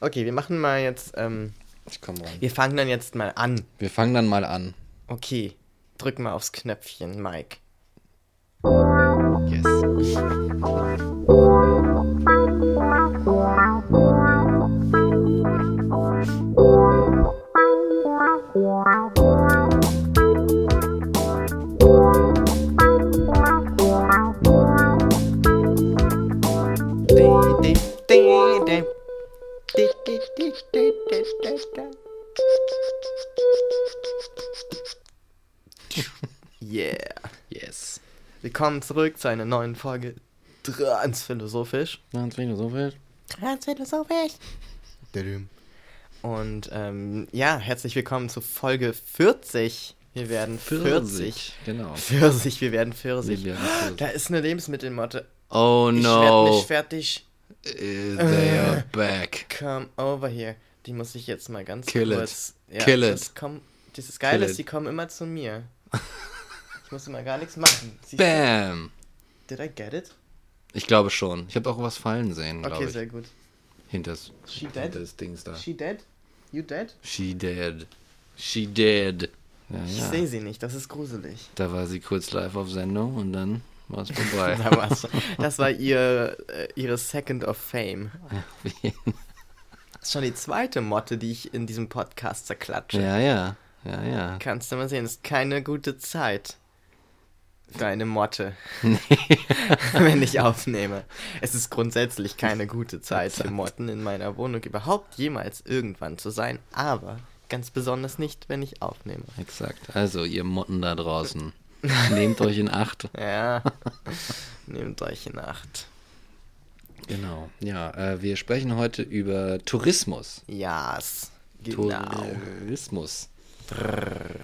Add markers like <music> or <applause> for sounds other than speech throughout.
Okay, wir machen mal jetzt. Ähm, Ich komm rein. wir fangen dann jetzt mal an. Wir fangen dann mal an. Okay, drück mal aufs Knöpfchen, Mike. Yes. Yeah. Yes. Willkommen zurück zu einer neuen Folge Transphilosophisch. Ganz philosophisch. Transphilosophisch. Und ähm, ja, herzlich willkommen zu Folge 40. Wir werden 40. Genau. Pfirsich, wir werden Pfirsich. Wir werden Pfirsich. Da ist eine Lebensmittelmotte. Oh Ich werd no. nicht fertig. They are back. Come over here. Die muss ich jetzt mal ganz Kill it. kurz. Ja, Kill it. Das kommt, dieses Geile Kill ist, it. die kommen immer zu mir. <laughs> Ich muss immer gar nichts machen. Du? Bam. Did I get it? Ich glaube schon. Ich habe auch was fallen sehen, Okay, ich. sehr gut. Hinters, She dead? hinter das Dings da. She dead? You dead? She dead. She dead. Ja, Ich ja. sehe sie nicht, das ist gruselig. Da war sie kurz live auf Sendung und dann war es vorbei. <laughs> Da war's. Das war ihr, äh, ihre Second of Fame. <laughs> Das ist schon die zweite Motte, die ich in diesem Podcast zerklatsche. ja, ja. Ja, ja. Kannst du mal sehen, ist keine gute Zeit für eine Motte, <laughs> <laughs> wenn ich aufnehme. Es ist grundsätzlich keine gute Zeit für Motten in meiner Wohnung überhaupt jemals irgendwann zu sein, aber ganz besonders nicht, wenn ich aufnehme. Exakt. Also, ihr Motten da draußen. Nehmt euch in Acht. <laughs> Ja, nehmt euch in Acht. Genau. Ja, äh, wir sprechen heute über Tourismus. Ja, genau. Tourismus.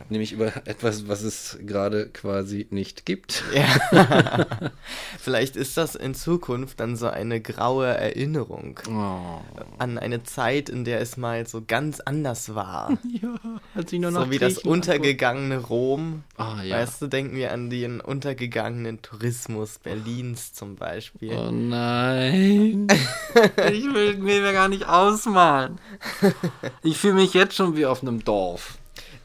Nämlich über etwas, was es gerade quasi nicht gibt. Ja. <laughs> Vielleicht ist das in Zukunft dann so eine graue Erinnerung Oh. an eine Zeit, in der es mal so ganz anders war. <laughs> Ja, als ich nur So wie das untergegangene Rom. Ah, ja. Weißt du, denken wir an den untergegangenen Tourismus Berlins zum Beispiel. Oh nein. <laughs> ich will mir gar nicht ausmalen. Ich fühle mich jetzt schon wie auf einem Dorf.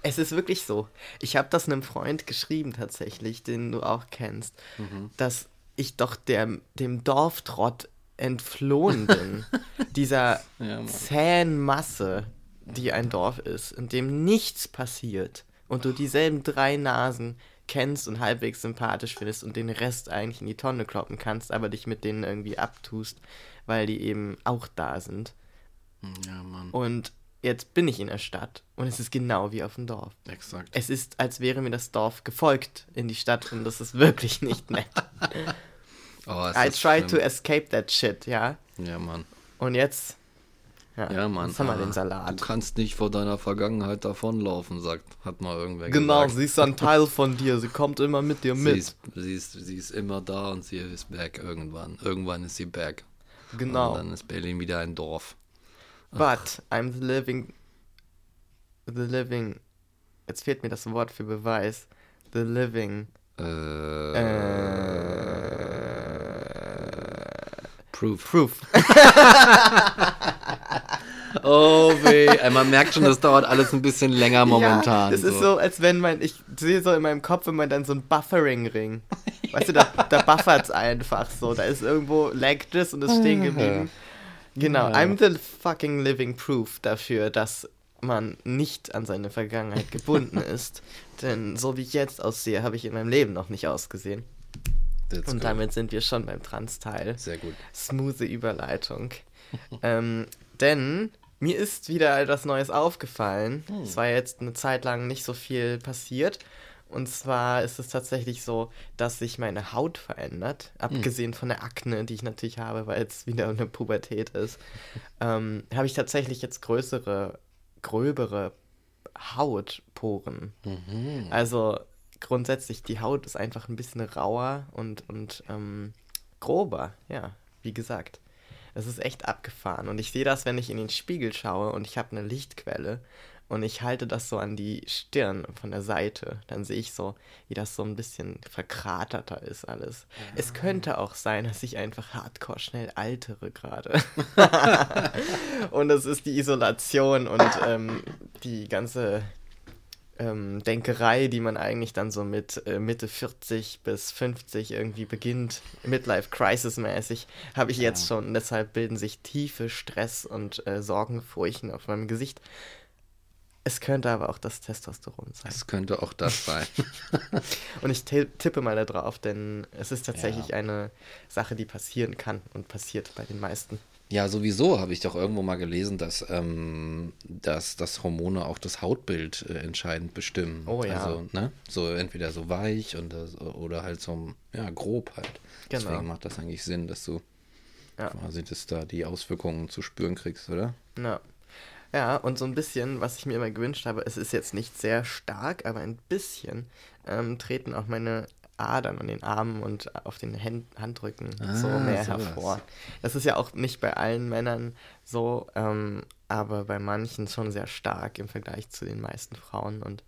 Es ist wirklich so. Ich habe das einem Freund geschrieben tatsächlich, den du auch kennst, Mhm. dass ich doch der, dem Dorftrott entflohen bin. <laughs> Dieser Ja, zähen Masse, die ein Dorf ist, in dem nichts passiert und du dieselben drei Nasen kennst und halbwegs sympathisch findest und den Rest eigentlich in die Tonne kloppen kannst, aber dich mit denen irgendwie abtust, weil die eben auch da sind. Ja, Mann. Und jetzt bin ich in der Stadt und es ist genau wie auf dem Dorf. Exakt. Es ist, als wäre mir das Dorf gefolgt in die Stadt und das ist wirklich <laughs> nicht nett. <laughs> Oh, I tried to escape that shit, ja. Ja, Mann. Und jetzt. Ja, Mann. Jetzt haben wir den Du Salat. kannst nicht vor deiner Vergangenheit davonlaufen, sagt, hat mal irgendwer Genau, gesagt. sie ist ein <laughs> Teil von dir, sie kommt immer mit dir Sie mit. ist, sie, ist, sie ist immer da und sie ist back irgendwann. Irgendwann ist sie back. Genau. Und dann ist Berlin wieder ein Dorf. But I'm the living. The living. Jetzt fehlt mir das Wort für Beweis. The living. Äh, Äh, Proof. proof. <laughs> Oh weh. Man merkt schon, das dauert alles ein bisschen länger momentan. Ja, das ist so, als wenn mein. Ich sehe so in meinem Kopf immer dann so ein Buffering-Ring. <laughs> Weißt du, da, da buffert's einfach so. Da ist irgendwo laggt es und ist stehen geblieben. Genau, Ja. I'm the fucking living proof dafür, dass man nicht an seine Vergangenheit gebunden <laughs> ist. Denn so wie ich jetzt aussehe, habe ich in meinem Leben noch nicht ausgesehen. That's Und good. damit sind wir schon beim Trans-Teil. Sehr gut. Smooth Überleitung. <laughs> ähm, denn mir ist wieder etwas Neues aufgefallen. Hm. Es war jetzt eine Zeit lang nicht so viel passiert. Und zwar ist es tatsächlich so, dass sich meine Haut verändert. Hm. Abgesehen von der Akne, die ich natürlich habe, weil es wieder eine Pubertät ist, <laughs> ähm, habe ich tatsächlich jetzt größere, gröbere Hautporen. Mhm. Also grundsätzlich, die Haut ist einfach ein bisschen rauer und, und ähm, grober, ja, wie gesagt. Es ist echt abgefahren. Und ich sehe das, wenn ich in den Spiegel schaue und ich habe eine Lichtquelle. Und ich halte das so an die Stirn von der Seite, dann sehe ich so, wie das so ein bisschen verkraterter ist alles. Ja. Es könnte auch sein, dass ich einfach hardcore schnell altere gerade. <laughs> und es ist die Isolation und ähm, die ganze ähm, Denkerei, die man eigentlich dann so mit äh, Mitte 40 bis 50 irgendwie beginnt, Midlife Crisis mäßig, habe ich ja. jetzt schon. Deshalb bilden sich tiefe Stress- und äh, Sorgenfurchen auf meinem Gesicht. Es könnte aber auch das Testosteron sein. Es könnte auch das sein. <laughs> und ich tippe mal da drauf, denn es ist tatsächlich ja. eine Sache, die passieren kann und passiert bei den meisten. Ja, sowieso habe ich doch irgendwo mal gelesen, dass, ähm, dass, dass Hormone auch das Hautbild äh, entscheidend bestimmen. Oh ja. Also, ne? So entweder so weich und das, oder halt so ja, grob halt. Genau. Deswegen macht das eigentlich Sinn, dass du ja. quasi das da die Auswirkungen zu spüren kriegst, oder? Ja. Ja, und so ein bisschen, was ich mir immer gewünscht habe, es ist jetzt nicht sehr stark, aber ein bisschen ähm, treten auch meine Adern an den Armen und auf den Händ Handrücken ah, so mehr sowas. hervor. Das ist ja auch nicht bei allen Männern so, ähm, aber bei manchen schon sehr stark im Vergleich zu den meisten Frauen. Und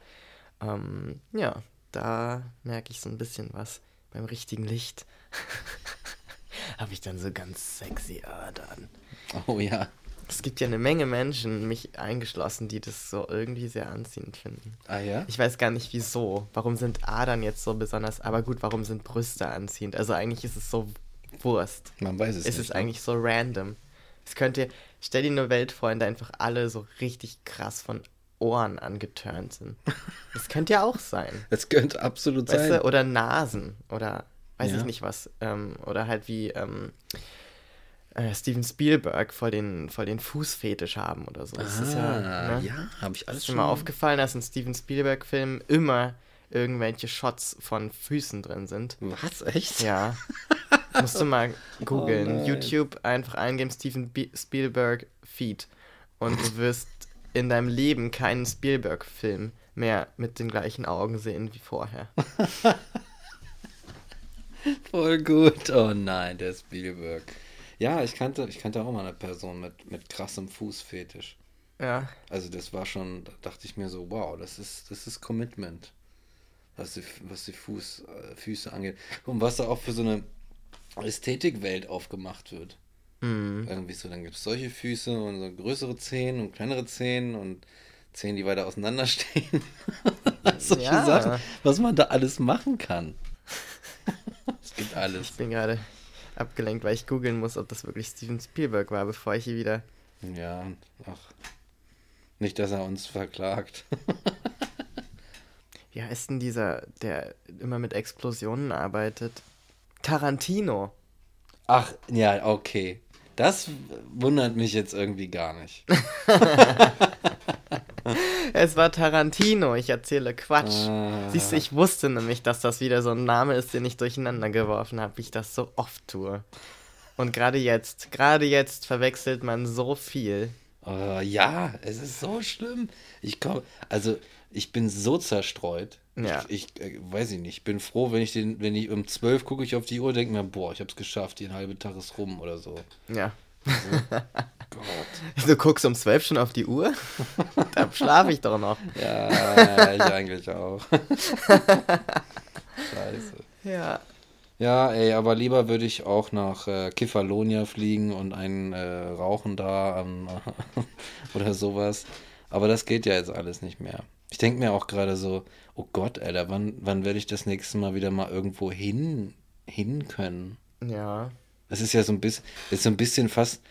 ähm, ja, da merke ich so ein bisschen was beim richtigen Licht. <laughs> Habe ich dann so ganz sexy Adern. Oh ja. Es gibt ja eine Menge Menschen, mich eingeschlossen, die das so irgendwie sehr anziehend finden. Ah ja? Ich weiß gar nicht wieso. Warum sind Adern jetzt so besonders? Aber gut, warum sind Brüste anziehend? Also eigentlich ist es so Wurst. Man weiß es, es nicht. Es ist ne? eigentlich so random. Es könnte, stell dir eine Welt vor, in der einfach alle so richtig krass von Ohren angeturnt sind. <laughs> Das könnte ja auch sein. Es könnte absolut weißt sein. Du, oder Nasen oder weiß ja. ich nicht was. Ähm, oder halt wie ähm, äh, Steven Spielberg voll den, voll den Fußfetisch haben oder so. Das ah, ist ja, ne? ja habe ich alles ist schon mal aufgefallen, dass in Steven Spielberg-Filmen immer irgendwelche Shots von Füßen drin sind. Was? Echt? Ja. <laughs> Musst du mal googeln. Oh YouTube einfach eingeben Steven B Spielberg Feed. Und du wirst in deinem Leben keinen Spielberg-Film mehr mit den gleichen Augen sehen wie vorher. <laughs> Voll gut. Oh nein, der Spielberg. Ja, ich kannte, ich kannte auch mal eine Person mit, mit krassem Fußfetisch. Ja. Also das war schon, da dachte ich mir so, wow, das ist, das ist Commitment. Was die, was die Fuß, äh, Füße angeht. Und was da auch für so eine Ästhetikwelt aufgemacht wird. Mhm. Irgendwie so, dann gibt es solche Füße und so größere Zehen und kleinere Zehen und Zehen, die weiter auseinanderstehen. <laughs> solche ja. Sachen, was man da alles machen kann. <laughs> es gibt alles. Ich bin gerade abgelenkt, weil ich googeln muss, ob das wirklich Steven Spielberg war, bevor ich hier wieder. Ja, ach. Nicht, dass er uns verklagt. <laughs> Wie heißt denn dieser, der immer mit Explosionen arbeitet? Tarantino. Ach, ja, okay. Das wundert mich jetzt irgendwie gar nicht. <laughs> es war Tarantino, ich erzähle Quatsch. Ah. Siehst du, ich wusste nämlich, dass das wieder so ein Name ist, den ich durcheinander geworfen habe, wie ich das so oft tue. Und gerade jetzt, gerade jetzt verwechselt man so viel. Uh, ja, es ist so schlimm. Ich komme, also ich bin so zerstreut. Ja. Ich, ich äh, weiß ich nicht. Ich bin froh, wenn ich den, wenn ich um 12 gucke ich auf die Uhr, denke mir, boah, ich hab's geschafft, die halbe Tag ist rum oder so. Ja. So. <laughs> Gott. Du guckst um 12 schon auf die Uhr? <laughs> da schlafe ich doch noch. Ja, ich eigentlich auch. <laughs> Scheiße. Ja. Ja, ey, aber lieber würde ich auch nach äh, Kefalonia fliegen und einen äh, rauchen da ähm, <laughs> oder sowas. Aber das geht ja jetzt alles nicht mehr. Ich denke mir auch gerade so, oh Gott, Alter, wann, wann werde ich das nächste Mal wieder mal irgendwo hin, hin können? Ja. Das ist ja so ein bisschen, ist so ein bisschen fast,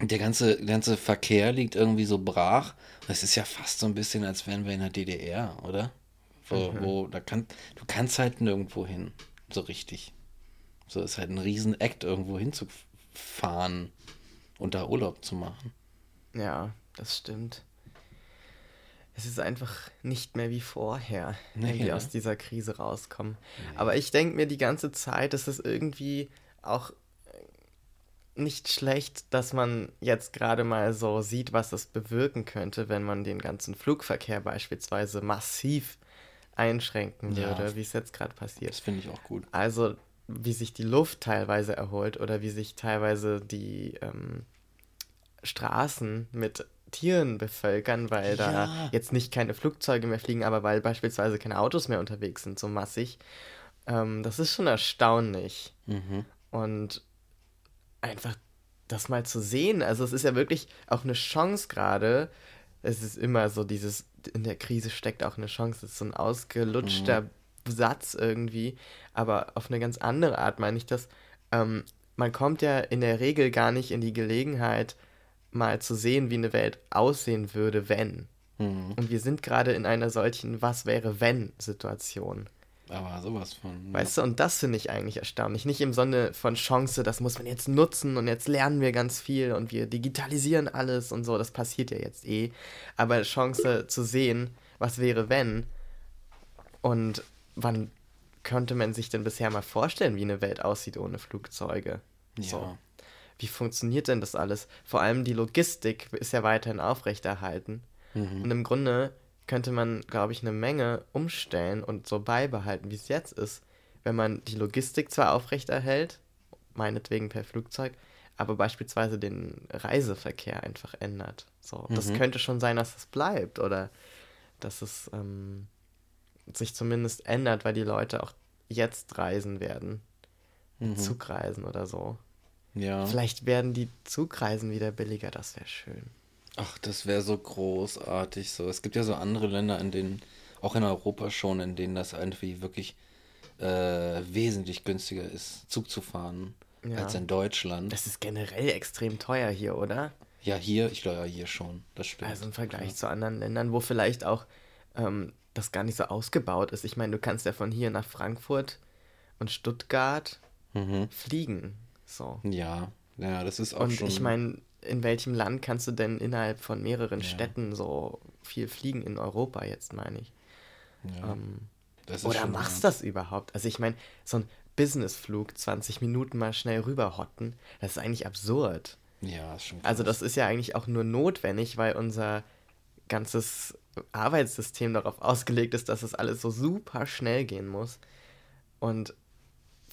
der ganze, ganze Verkehr liegt irgendwie so brach. Es ist ja fast so ein bisschen, als wären wir in der DDR, oder? Wo, mhm. wo da kann, du kannst halt nirgendwo hin, so richtig. So ist halt ein riesen Act, irgendwo hinzufahren und da Urlaub zu machen. Ja, das stimmt. Es ist einfach nicht mehr wie vorher, nee, wenn wir ja. aus dieser Krise rauskommen. Nee. Aber ich denke mir die ganze Zeit, dass es irgendwie auch nicht schlecht, dass man jetzt gerade mal so sieht, was das bewirken könnte, wenn man den ganzen Flugverkehr beispielsweise massiv einschränken würde, ja, wie es jetzt gerade passiert. Das finde ich auch gut. Also wie sich die Luft teilweise erholt oder wie sich teilweise die ähm, Straßen mit Tieren bevölkern, weil da Ja. jetzt nicht keine Flugzeuge mehr fliegen, aber weil beispielsweise keine Autos mehr unterwegs sind, so massig. Ähm, das ist schon erstaunlich. Mhm. Und einfach das mal zu sehen, also es ist ja wirklich auch eine Chance gerade. Es ist immer so dieses, in der Krise steckt auch eine Chance, das ist so ein ausgelutschter Satz irgendwie, aber auf eine ganz andere Art meine ich das. Ähm, man kommt ja in der Regel gar nicht in die Gelegenheit, mal zu sehen, wie eine Welt aussehen würde, wenn. Mhm. Und wir sind gerade in einer solchen Was wäre wenn Situation. Aber sowas von. Weißt du, und das finde ich eigentlich erstaunlich. Nicht im Sinne von Chance, das muss man jetzt nutzen und jetzt lernen wir ganz viel und wir digitalisieren alles und so, das passiert ja jetzt eh. Aber Chance zu sehen, was wäre wenn und wann könnte man sich denn bisher mal vorstellen, wie eine Welt aussieht ohne Flugzeuge? ja. So. Wie funktioniert denn das alles? Vor allem die Logistik ist ja weiterhin aufrechterhalten. Mhm. Und im Grunde könnte man, glaube ich, eine Menge umstellen und so beibehalten, wie es jetzt ist, wenn man die Logistik zwar aufrechterhält, meinetwegen per Flugzeug, aber beispielsweise den Reiseverkehr einfach ändert. So, das Mhm. könnte schon sein, dass es bleibt oder dass es ähm, sich zumindest ändert, weil die Leute auch jetzt reisen werden, Mhm. Zugreisen oder so. Ja. Vielleicht werden die Zugreisen wieder billiger, das wäre schön. Ach, das wäre so großartig so. Es gibt ja so andere Länder, in denen, auch in Europa schon, in denen das irgendwie wirklich äh, wesentlich günstiger ist, Zug zu fahren, Ja. als in Deutschland. Das ist generell extrem teuer hier, oder? Ja, hier, ich glaube ja hier schon. Das stimmt. Also im Vergleich Ja. zu anderen Ländern, wo vielleicht auch ähm, das gar nicht so ausgebaut ist. Ich meine, du kannst ja von hier nach Frankfurt und Stuttgart Mhm. fliegen. So. Ja, ja, das ist auch Und schon. ich meine, in welchem Land kannst du denn innerhalb von mehreren Ja. Städten so viel fliegen in Europa jetzt, meine ich? ja, Ähm, das oder machst ja. das überhaupt? Also ich meine, so ein Businessflug, 20 Minuten mal schnell rüberhotten, das ist eigentlich absurd. Ja, ist schon Also krass. das ist ja eigentlich auch nur notwendig, weil unser ganzes Arbeitssystem darauf ausgelegt ist, dass es alles so super schnell gehen muss. Und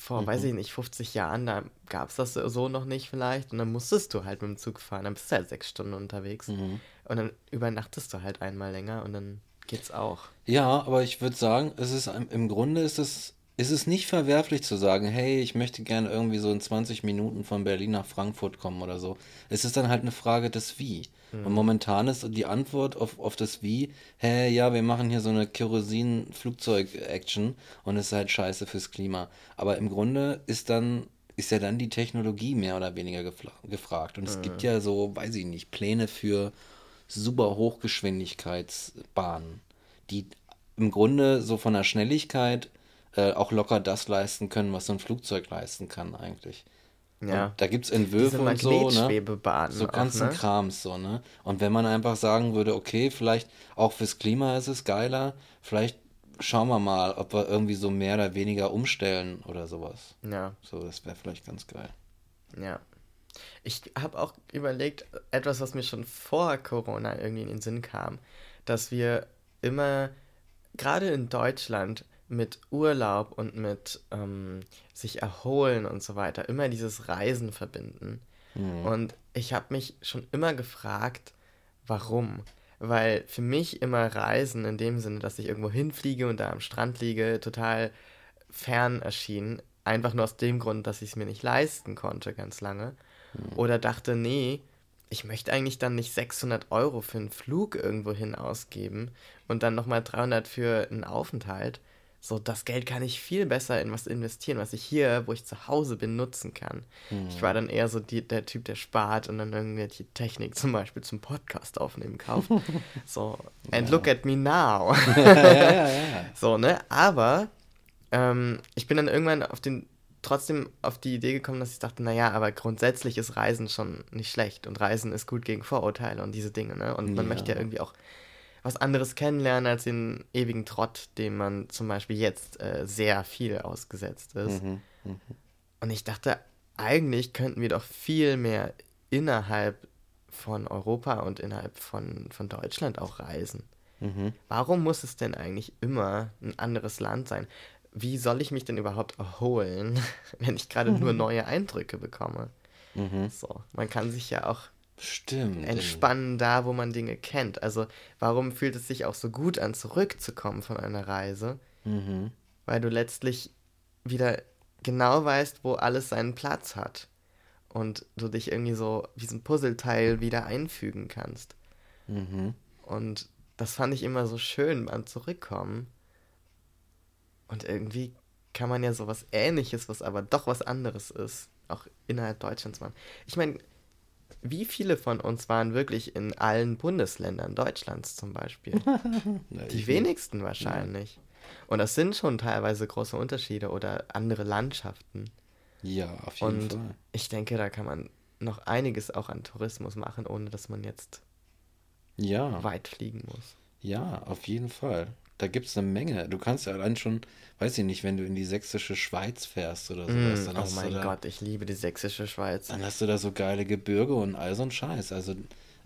vor, Mhm. weiß ich nicht, 50 Jahren, da gab es das so noch nicht vielleicht. Und dann musstest du halt mit dem Zug fahren. Dann bist du halt sechs Stunden unterwegs. Mhm. Und dann übernachtest du halt einmal länger und dann geht's auch. Ja, aber ich würde sagen, es ist im im Grunde ist es, ist es nicht verwerflich zu sagen, hey, ich möchte gerne irgendwie so in 20 Minuten von Berlin nach Frankfurt kommen oder so. Es ist dann halt eine Frage des Wie. Und momentan ist die Antwort auf, auf das Wie, hey, ja, wir machen hier so eine Kerosin-Flugzeug-Action und es ist halt scheiße fürs Klima. Aber im Grunde ist dann, ist ja dann die Technologie mehr oder weniger gefragt. Und es gibt ja so, weiß ich nicht, Pläne für super Hochgeschwindigkeitsbahnen, die im Grunde so von der Schnelligkeit äh, auch locker das leisten können, was so ein Flugzeug leisten kann eigentlich. Ja. Und da gibt es Entwürfe und so, ne? So auch, ganzen ne? Krams, so, ne? Und wenn man einfach sagen würde, okay, vielleicht auch fürs Klima ist es geiler, vielleicht schauen wir mal, ob wir irgendwie so mehr oder weniger umstellen oder sowas. Ja. So, das wäre vielleicht ganz geil. Ja. Ich habe auch überlegt, etwas, was mir schon vor Corona irgendwie in den Sinn kam, dass wir immer, gerade in Deutschland, mit Urlaub und mit ähm, sich erholen und so weiter, immer dieses Reisen verbinden. Und ich habe mich schon immer gefragt, warum. Weil für mich immer Reisen in dem Sinne, dass ich irgendwo hinfliege und da am Strand liege, total fern erschien. Einfach nur aus dem Grund, dass ich es mir nicht leisten konnte, ganz lange. Oder dachte, nee, ich möchte eigentlich dann nicht 600 Euro für einen Flug irgendwo hin ausgeben und dann nochmal 300 für einen Aufenthalt. So, das Geld kann ich viel besser in was investieren, was ich hier, wo ich zu Hause bin, nutzen kann. Ich war dann eher so die, der Typ, der spart und dann irgendwelche Technik zum Beispiel zum Podcast aufnehmen kauft. <laughs> so, and look at me now. <laughs> ja, ja, ja. So, ne? Aber ähm, ich bin dann irgendwann auf den, trotzdem auf die Idee gekommen, dass ich dachte, naja, aber grundsätzlich ist Reisen schon nicht schlecht und Reisen ist gut gegen Vorurteile und diese Dinge, ne? Und man Ja. möchte ja irgendwie auch was anderes kennenlernen als den ewigen Trott, dem man zum Beispiel jetzt äh, sehr viel ausgesetzt ist. Mhm. Mhm. Und ich dachte, eigentlich könnten wir doch viel mehr innerhalb von Europa und innerhalb von, von Deutschland auch reisen. Mhm. Warum muss es denn eigentlich immer ein anderes Land sein? Wie soll ich mich denn überhaupt erholen, <laughs> wenn ich gerade nur <laughs> neue Eindrücke bekomme? Mhm. So, man kann sich ja auch Stimmt. entspannen da, wo man Dinge kennt. Also warum fühlt es sich auch so gut an, zurückzukommen von einer Reise? Mhm. Weil du letztlich wieder genau weißt, wo alles seinen Platz hat. Und du dich irgendwie so wie so ein Puzzleteil wieder einfügen kannst. Mhm. Und das fand ich immer so schön beim Zurückkommen. Und irgendwie kann man ja sowas ähnliches, was aber doch was anderes ist, auch innerhalb Deutschlands machen. Ich meine, wie viele von uns waren wirklich in allen Bundesländern Deutschlands zum Beispiel? <laughs> Die wenigsten wahrscheinlich. Und das sind schon teilweise große Unterschiede oder andere Landschaften. Ja, auf jeden Und Fall. ich denke, da kann man noch einiges auch an Tourismus machen, ohne dass man jetzt Ja. weit fliegen muss. Ja, auf jeden Fall. Da gibt es eine Menge. Du kannst ja allein schon, weiß ich nicht, wenn du in die sächsische Schweiz fährst oder sowas, Mm, dann oh hast mein du da, Gott, ich liebe die sächsische Schweiz. dann hast du da so geile Gebirge und all so ein Scheiß. Also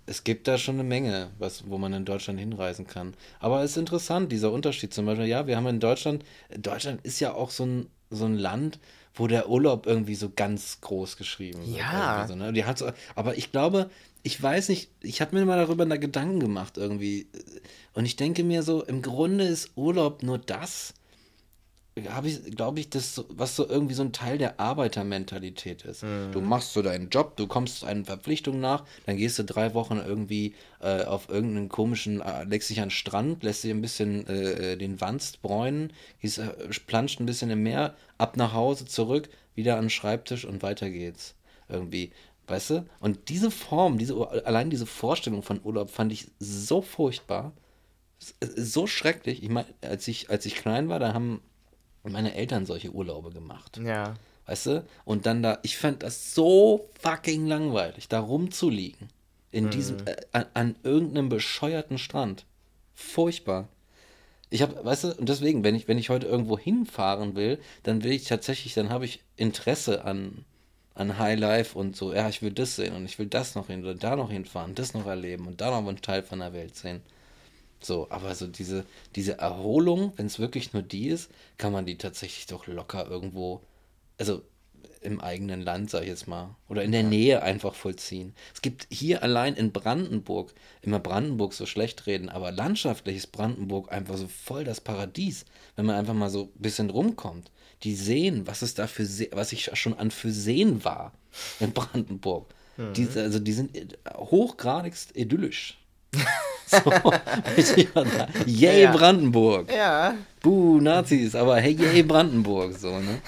es gibt da schon eine Menge, was, wo man in Deutschland hinreisen kann. Aber es ist interessant, dieser Unterschied zum Beispiel. Ja, wir haben in Deutschland, Deutschland ist ja auch so ein, so ein Land, wo der Urlaub irgendwie so ganz groß geschrieben wird. Ja. So, ne? Die hat so, aber ich glaube, ich weiß nicht, ich habe mir mal darüber eine Gedanken gemacht irgendwie. Und ich denke mir so, im Grunde ist Urlaub nur das, habe ich, glaube ich, das, was so irgendwie so ein Teil der Arbeitermentalität ist. Du machst so deinen Job, du kommst einer Verpflichtung nach, dann gehst du drei Wochen irgendwie äh, auf irgendeinen komischen, äh, legst dich an den Strand, lässt dir ein bisschen äh, den Wanst bräunen, gehst, äh, planscht ein bisschen im Meer, ab nach Hause, zurück, wieder an den Schreibtisch und weiter geht's. Irgendwie. Weißt du? Und diese Form, diese, allein diese Vorstellung von Urlaub fand ich so furchtbar so schrecklich. Ich meine, als ich, als ich klein war, da haben meine Eltern solche Urlaube gemacht. Ja. Weißt du? Und dann da, ich fand das so fucking langweilig, da rumzuliegen. In diesem, äh, an, an irgendeinem bescheuerten Strand. Furchtbar. Ich habe, weißt du, und deswegen, wenn ich, wenn ich heute irgendwo hinfahren will, dann will ich tatsächlich, dann habe ich Interesse an, an High Life und so, ja, ich will das sehen und ich will das noch hin oder da noch hinfahren, das noch erleben und da noch einen Teil von der Welt sehen. So, aber so diese, diese Erholung, wenn es wirklich nur die ist, kann man die tatsächlich doch locker irgendwo, also im eigenen Land, sag ich jetzt mal, oder in der Nähe einfach vollziehen. Es gibt hier allein in Brandenburg, immer Brandenburg so schlecht reden, aber landschaftlich ist Brandenburg einfach so voll das Paradies, wenn man einfach mal so ein bisschen rumkommt. Die Seen, was es da für was ich schon an für Seen war in Brandenburg. Die, also die sind hochgradigst idyllisch. <laughs> so. Yay, Ja. Brandenburg! Ja, Buh, Nazis, aber hey, yay, Brandenburg, so, ne?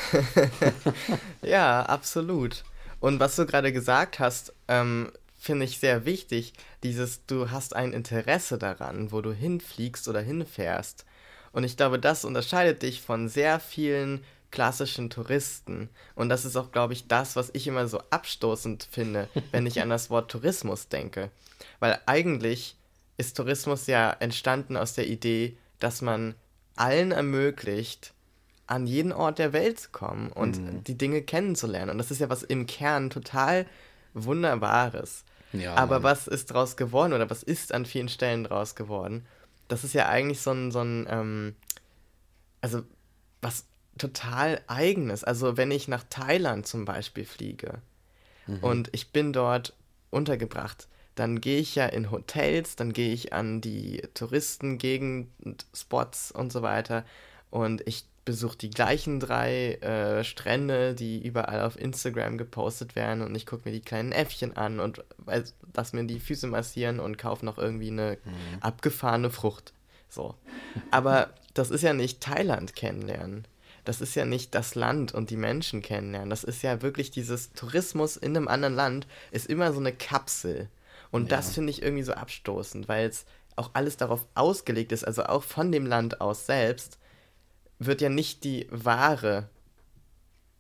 <laughs> ja, absolut. Und was du gerade gesagt hast, ähm, finde ich sehr wichtig. Dieses, du hast ein Interesse daran, wo du hinfliegst oder hinfährst. Und ich glaube, das unterscheidet dich von sehr vielen klassischen Touristen. Und das ist auch, glaube ich, das, was ich immer so abstoßend finde, wenn ich an das Wort Tourismus denke. Weil eigentlich ist Tourismus ja entstanden aus der Idee, dass man allen ermöglicht, an jeden Ort der Welt zu kommen und die Dinge kennenzulernen. Und das ist ja was im Kern total Wunderbares. Ja, Aber Mann. was ist draus geworden oder was ist an vielen Stellen draus geworden? Das ist ja eigentlich so ein, so ein ähm, also was total eigenes. Also wenn ich nach Thailand zum Beispiel fliege und ich bin dort untergebracht, dann gehe ich ja in Hotels, dann gehe ich an die Touristengegend, Spots und so weiter und ich besuche die gleichen drei äh, Strände, die überall auf Instagram gepostet werden und ich gucke mir die kleinen Äffchen an und lass mir die Füße massieren und kaufe noch irgendwie eine abgefahrene Frucht. So. Aber das ist ja nicht Thailand kennenlernen. Das ist ja nicht das Land und die Menschen kennenlernen. Das ist ja wirklich dieses Tourismus in einem anderen Land ist immer so eine Kapsel. Und das finde ich irgendwie so abstoßend, weil es auch alles darauf ausgelegt ist, also auch von dem Land aus selbst, wird ja nicht die wahre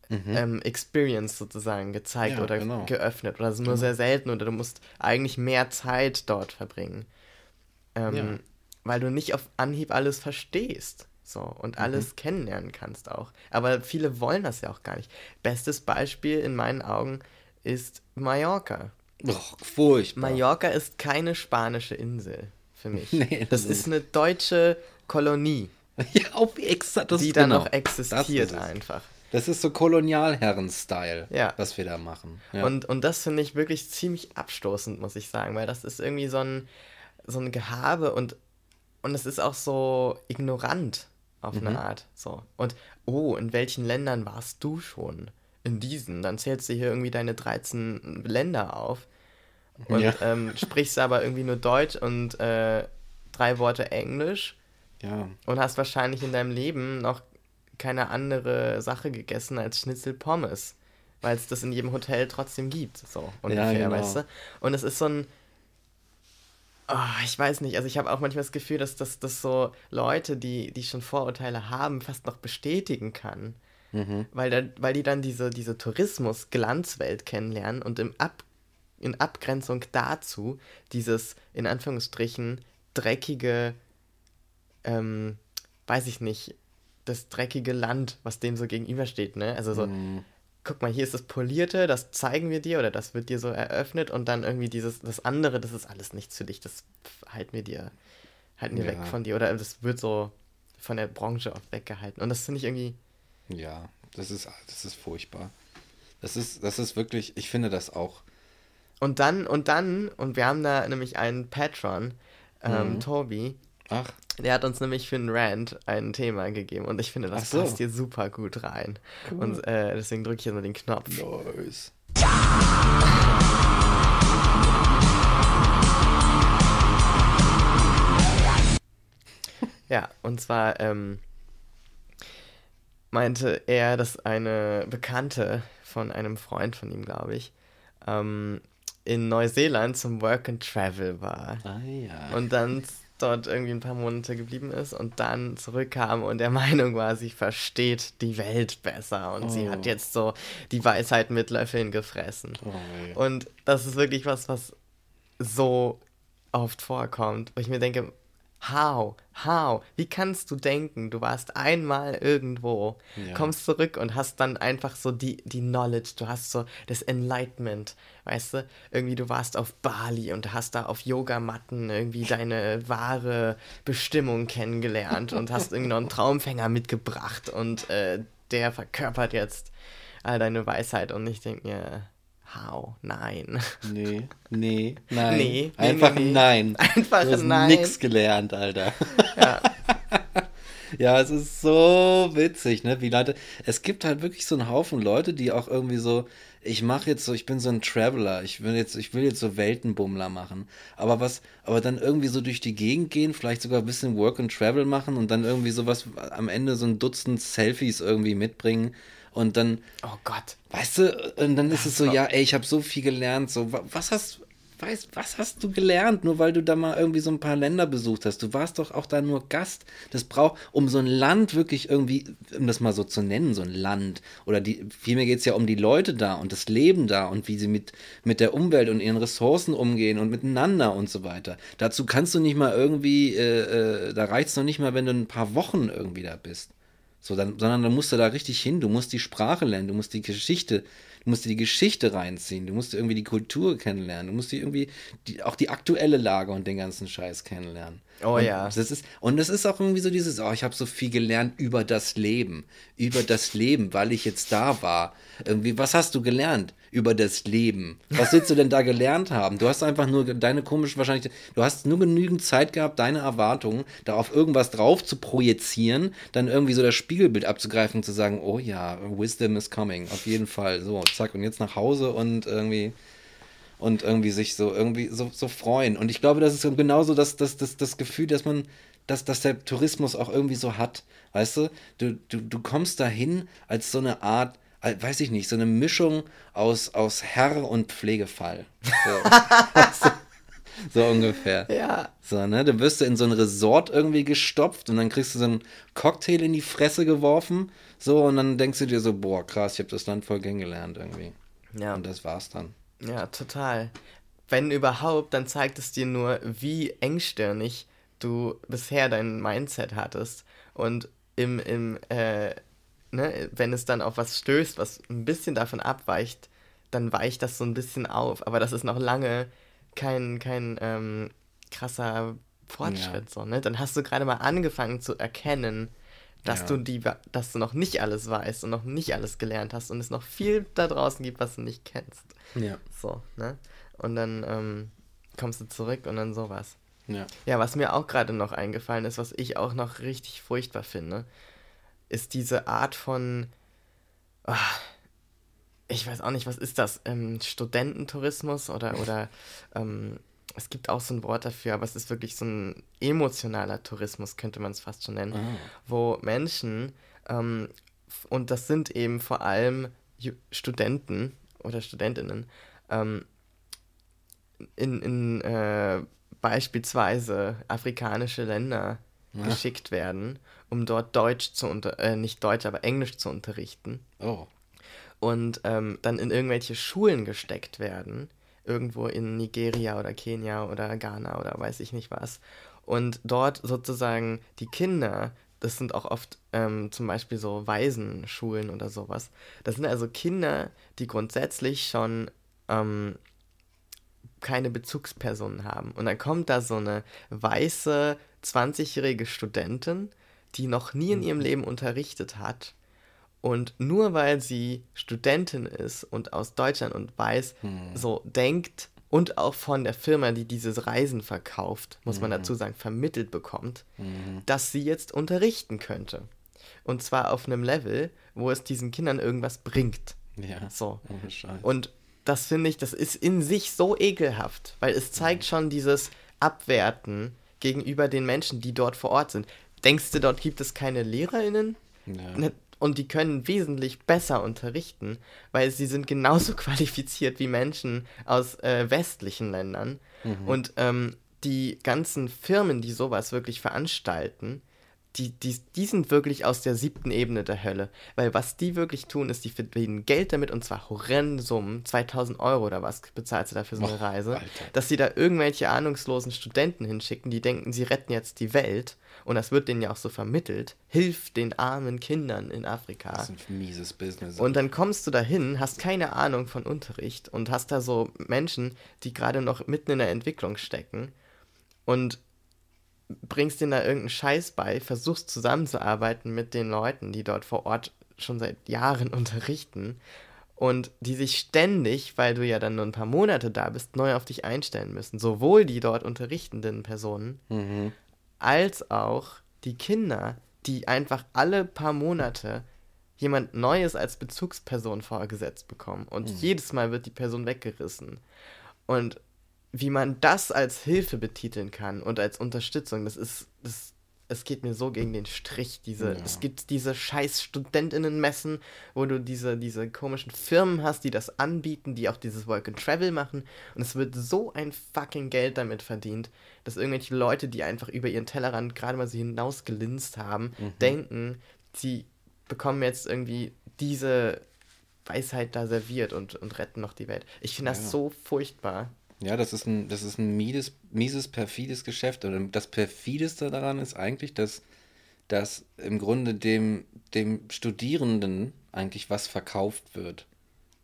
ähm, Experience sozusagen gezeigt Ja, oder genau. geöffnet oder nur sehr selten oder du musst eigentlich mehr Zeit dort verbringen. Ähm, Ja. Weil du nicht auf Anhieb alles verstehst. So, und Mhm. alles kennenlernen kannst auch. Aber viele wollen das ja auch gar nicht. Bestes Beispiel in meinen Augen ist Mallorca. Och, furchtbar. Mallorca ist keine spanische Insel für mich. <laughs> Nee, das das ist eine deutsche Kolonie, <laughs> Ja, auf extra, das die dann genau. noch Das existiert ist es. einfach. Das ist so Kolonialherren-Style, Ja. was wir da machen. Ja. Und, und das finde ich wirklich ziemlich abstoßend, muss ich sagen, weil das ist irgendwie so ein, so ein Gehabe und, und es ist auch so ignorant auf Mhm. eine Art. So. Und, oh, in welchen Ländern warst du schon? In diesen. Dann zählst du hier irgendwie deine 13 Länder auf und Ja. ähm, <laughs> sprichst aber irgendwie nur Deutsch und äh, drei Worte Englisch ja. und hast wahrscheinlich in deinem Leben noch keine andere Sache gegessen als Schnitzel Pommes, weil es das in jedem Hotel trotzdem gibt, so ungefähr, genau. weißt du? Und es ist so ein Ah, ich weiß nicht, also ich habe auch manchmal das Gefühl, dass das dass so Leute, die, die schon Vorurteile haben, fast noch bestätigen kann. Mhm. Weil, da, weil die dann diese, diese Tourismus-Glanzwelt kennenlernen und im Ab, in Abgrenzung dazu dieses, in Anführungsstrichen, dreckige, ähm, weiß ich nicht, das dreckige Land, was dem so gegenübersteht, ne? Also so, Mhm. Guck mal, hier ist das Polierte, das zeigen wir dir oder das wird dir so eröffnet und dann irgendwie dieses, das andere, das ist alles nichts für dich, das halten wir dir, halten wir Ja. weg von dir oder das wird so von der Branche oft weggehalten und das finde ich irgendwie, Ja, das ist, das ist furchtbar. Das ist, das ist wirklich, ich finde das auch. und dann, und dann, und wir haben da nämlich einen Patron, ähm, Mhm. Tobi, Ach, der hat uns nämlich für einen Rant ein Thema gegeben und ich finde, das so. passt hier super gut rein. Und äh, deswegen drücke ich jetzt mal den Knopf. nice. Ja, und zwar ähm, meinte er, dass eine Bekannte von einem Freund von ihm, glaube ich, ähm, in Neuseeland zum Work and Travel war. Ah ja. Und dann dort irgendwie ein paar Monate geblieben ist und dann zurückkam und der <laughs> Meinung war, sie versteht die Welt besser und sie Oh. hat jetzt so die Weisheit mit Löffeln gefressen. oh. Und das ist wirklich was, was so oft vorkommt, wo ich mir denke, how, how, wie kannst du denken, du warst einmal irgendwo, Ja. kommst zurück und hast dann einfach so die, die Knowledge, du hast so das Enlightenment, weißt du, irgendwie du warst auf Bali und hast da auf Yogamatten irgendwie deine wahre Bestimmung kennengelernt und hast irgendwie noch einen <laughs> Traumfänger mitgebracht und äh, der verkörpert jetzt all deine Weisheit und ich denke mir, how, nein. Nee, nee, nein. Nee, Einfach nee, nee. nein. Einfach du hast nein. nix gelernt, Alter. Ja. <laughs> Ja, es ist so witzig, ne? Wie Leute. Es gibt halt wirklich so einen Haufen Leute, die auch irgendwie so, ich mache jetzt so, ich bin so ein Traveler, ich will jetzt, ich will jetzt so Weltenbummler machen. Aber was, aber dann irgendwie so durch die Gegend gehen, vielleicht sogar ein bisschen Work and Travel machen und dann irgendwie sowas am Ende so ein Dutzend Selfies irgendwie mitbringen und dann, Oh Gott. weißt du, und dann ist es so, ja, ey, ich habe so viel gelernt, so, wa- was hast, weißt, was hast du gelernt, nur weil du da mal irgendwie so ein paar Länder besucht hast? Du warst doch auch da nur Gast. Das braucht, um so ein Land wirklich irgendwie, um das mal so zu nennen, so ein Land, oder die, vielmehr geht es ja um die Leute da und das Leben da und wie sie mit, mit der Umwelt und ihren Ressourcen umgehen und miteinander und so weiter. Dazu kannst du nicht mal irgendwie, äh, äh, da reicht es noch nicht mal, wenn du ein paar Wochen irgendwie da bist. So, dann, sondern dann musst du da richtig hin, du musst die Sprache lernen, du musst die Geschichte, du musst die Geschichte reinziehen, du musst irgendwie die Kultur kennenlernen, du musst dir irgendwie die, auch die aktuelle Lage und den ganzen Scheiß kennenlernen. Oh und ja. Das ist, und es ist auch irgendwie so dieses, oh, ich habe so viel gelernt über das Leben, über das Leben, weil ich jetzt da war. Irgendwie, was hast du gelernt über das Leben? Was willst du denn da gelernt haben? Du hast einfach nur deine komische wahrscheinlich, du hast nur genügend Zeit gehabt, deine Erwartungen darauf irgendwas drauf zu projizieren, dann irgendwie so das Spiegelbild abzugreifen und zu sagen, oh ja, Wisdom is coming, auf jeden Fall. So, zack, und jetzt nach Hause und irgendwie und irgendwie sich so irgendwie so, so freuen. Und ich glaube, das ist genauso das, das, das, das Gefühl, dass man, dass, dass der Tourismus auch irgendwie so hat. Weißt du, du, du, du kommst dahin als so eine Art, weiß ich nicht, so eine Mischung aus, aus Herr und Pflegefall. So, <laughs> so ungefähr. Ja. So, ne? Du wirst du in so ein Resort irgendwie gestopft und dann kriegst du so einen Cocktail in die Fresse geworfen. So, und dann denkst du dir so, boah, krass, ich habe das Land voll kennengelernt irgendwie. Ja. Und das war's dann. Ja, total. Wenn überhaupt, dann zeigt es dir nur, wie engstirnig du bisher dein Mindset hattest. Und im, im, äh, ne, wenn es dann auf was stößt, was ein bisschen davon abweicht, dann weicht das so ein bisschen auf. Aber das ist noch lange kein, kein ähm, krasser Fortschritt. So, ne? Dann hast du gerade mal angefangen zu erkennen, dass Ja. du die, dass du noch nicht alles weißt und noch nicht alles gelernt hast und es noch viel da draußen gibt, was du nicht kennst. Ja. So, ne? Und dann ähm, kommst du zurück und dann sowas. Ja. Ja, was mir auch gerade noch eingefallen ist, was ich auch noch richtig furchtbar finde, ist diese Art von, ah, ich weiß auch nicht, was ist das? Ähm, Studententourismus oder, <laughs> oder ähm, es gibt auch so ein Wort dafür, aber es ist wirklich so ein emotionaler Tourismus, könnte man es fast schon nennen, Ah. wo Menschen, ähm, und das sind eben vor allem Ju- Studenten oder Studentinnen, ähm, in, in äh, beispielsweise afrikanische Länder Ja. geschickt werden, um dort Deutsch zu unter, äh, nicht Deutsch, aber Englisch zu unterrichten Oh. und ähm, dann in irgendwelche Schulen gesteckt werden, irgendwo in Nigeria oder Kenia oder Ghana oder weiß ich nicht was. Und dort sozusagen die Kinder, das sind auch oft ähm, zum Beispiel so Waisenschulen oder sowas, das sind also Kinder, die grundsätzlich schon ähm, keine Bezugspersonen haben. Und dann kommt da so eine weiße 20-jährige Studentin, die noch nie in ihrem Leben unterrichtet hat. Und nur weil sie Studentin ist und aus Deutschland und weiß, so denkt und auch von der Firma, die dieses Reisen verkauft, muss man dazu sagen, vermittelt bekommt, dass sie jetzt unterrichten könnte. Und zwar auf einem Level, wo es diesen Kindern irgendwas bringt. Ja. So. Scheiß. Und das finde ich, das ist in sich so ekelhaft, weil es zeigt schon dieses Abwerten gegenüber den Menschen, die dort vor Ort sind. Denkst du, dort gibt es keine LehrerInnen? Ja. Und die können wesentlich besser unterrichten, weil sie sind genauso <laughs> qualifiziert wie Menschen aus äh, westlichen Ländern. Und ähm, die ganzen Firmen, die sowas wirklich veranstalten, die, die, die sind wirklich aus der siebten Ebene der Hölle. Weil was die wirklich tun, ist, die verdienen Geld damit und zwar horrende Summen, 2000 Euro oder was bezahlst du da für so eine Och, Reise, Alter. dass sie da irgendwelche ahnungslosen Studenten hinschicken, die denken, sie retten jetzt die Welt. Und das wird denen ja auch so vermittelt. Hilf den armen Kindern in Afrika. Das ist ein mieses Business. Und dann kommst du dahin, hast keine Ahnung von Unterricht und hast da so Menschen, die gerade noch mitten in der Entwicklung stecken und bringst denen da irgendeinen Scheiß bei, versuchst zusammenzuarbeiten mit den Leuten, die dort vor Ort schon seit Jahren <laughs> unterrichten und die sich ständig, weil du ja dann nur ein paar Monate da bist, neu auf dich einstellen müssen. Sowohl die dort unterrichtenden Personen Mhm. als auch die Kinder, die einfach alle paar Monate jemand Neues als Bezugsperson vorgesetzt bekommen. Und jedes Mal wird die Person weggerissen. Und wie man das als Hilfe betiteln kann und als Unterstützung, das ist, das, es geht mir so gegen den Strich. Diese, Ja. Es gibt diese scheiß Studentinnenmessen, wo du diese, diese komischen Firmen hast, die das anbieten, die auch dieses Work and Travel machen. Und es wird so ein fucking Geld damit verdient, dass irgendwelche Leute, die einfach über ihren Tellerrand gerade mal so hinausgelinst haben, denken, sie bekommen jetzt irgendwie diese Weisheit da serviert und, und retten noch die Welt. Ich finde das Ja. so furchtbar. Ja, das ist ein, das ist ein mieses, mieses, perfides Geschäft. Und das perfideste daran ist eigentlich, dass, dass im Grunde dem, dem Studierenden eigentlich was verkauft wird.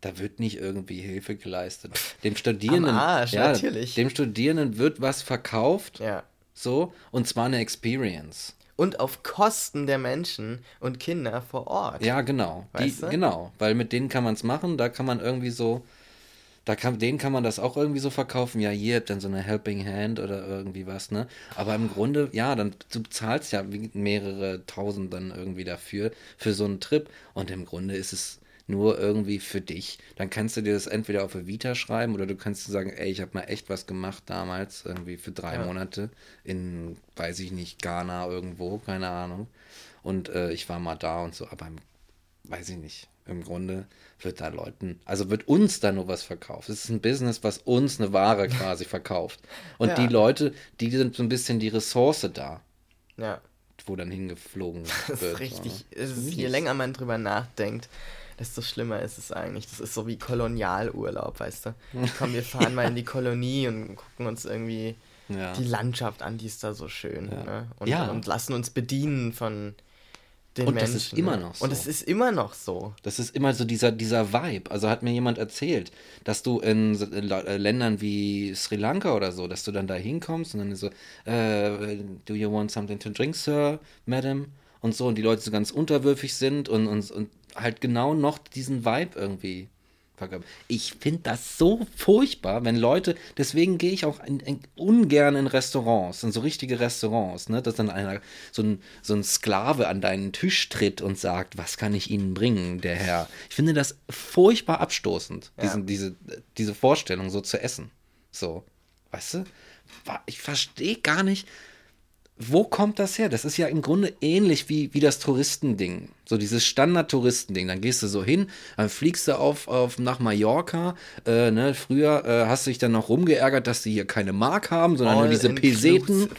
Da wird nicht irgendwie Hilfe geleistet. Dem Studierenden, Arsch, ja, natürlich. dem Studierenden wird was verkauft, Ja. so, und zwar eine Experience. Und auf Kosten der Menschen und Kinder vor Ort. Ja, genau. Die? Genau, weil mit denen kann man es machen, da kann man irgendwie so, da kann, denen kann man das auch irgendwie so verkaufen, ja, ihr habt dann so eine Helping Hand oder irgendwie was, ne? Aber im Grunde, ja, dann du zahlst ja mehrere tausend dann irgendwie dafür, für so einen Trip und im Grunde ist es nur irgendwie für dich. Dann kannst du dir das entweder auf der Vita schreiben oder du kannst sagen, ey, ich habe mal echt was gemacht damals, irgendwie für drei Ja. Monate in, weiß ich nicht, Ghana irgendwo, keine Ahnung. Und äh, ich war mal da und so, aber im weiß ich nicht. Im Grunde wird da Leuten, also wird uns da nur was verkauft. Es ist ein Business, was uns eine Ware <laughs> quasi verkauft. Und Ja. die Leute, die sind so ein bisschen die Ressource da, Ja. wo dann hingeflogen <laughs> Das wird. ist richtig. ist, je länger man drüber nachdenkt, desto schlimmer ist es eigentlich. Das ist so wie Kolonialurlaub, weißt du? Komm, wir <laughs> fahren mal in die Kolonie und gucken uns irgendwie Ja. die Landschaft an, die ist da so schön. Ja. Ne? Und, Ja. und lassen uns bedienen von den Und das Menschen. ist immer noch Und so. es ist immer noch so. Das ist immer so dieser, dieser Vibe. Also hat mir jemand erzählt, dass du in äh, Ländern wie Sri Lanka oder so, dass du dann da hinkommst und dann so, äh, do you want something to drink, sir, madam? und so und die Leute so ganz unterwürfig sind und, und, und halt genau noch diesen Vibe irgendwie ich finde das so furchtbar, wenn Leute, deswegen gehe ich auch in, in, ungern in Restaurants, in so richtige Restaurants, ne, dass dann einer, so ein, so ein Sklave an deinen Tisch tritt und sagt, was kann ich Ihnen bringen, der Herr. Ich finde das furchtbar abstoßend, ja. diesen, diese, diese Vorstellung so zu essen. So, weißt du? Ich verstehe gar nicht, wo kommt das her? Das ist ja im Grunde ähnlich wie, wie das Touristending. So dieses Standard-Touristending. Dann gehst du so hin, dann fliegst du auf, auf nach Mallorca. Äh, ne? Früher äh, hast du dich dann noch rumgeärgert, dass die hier keine Mark haben, sondern All nur diese Peseten.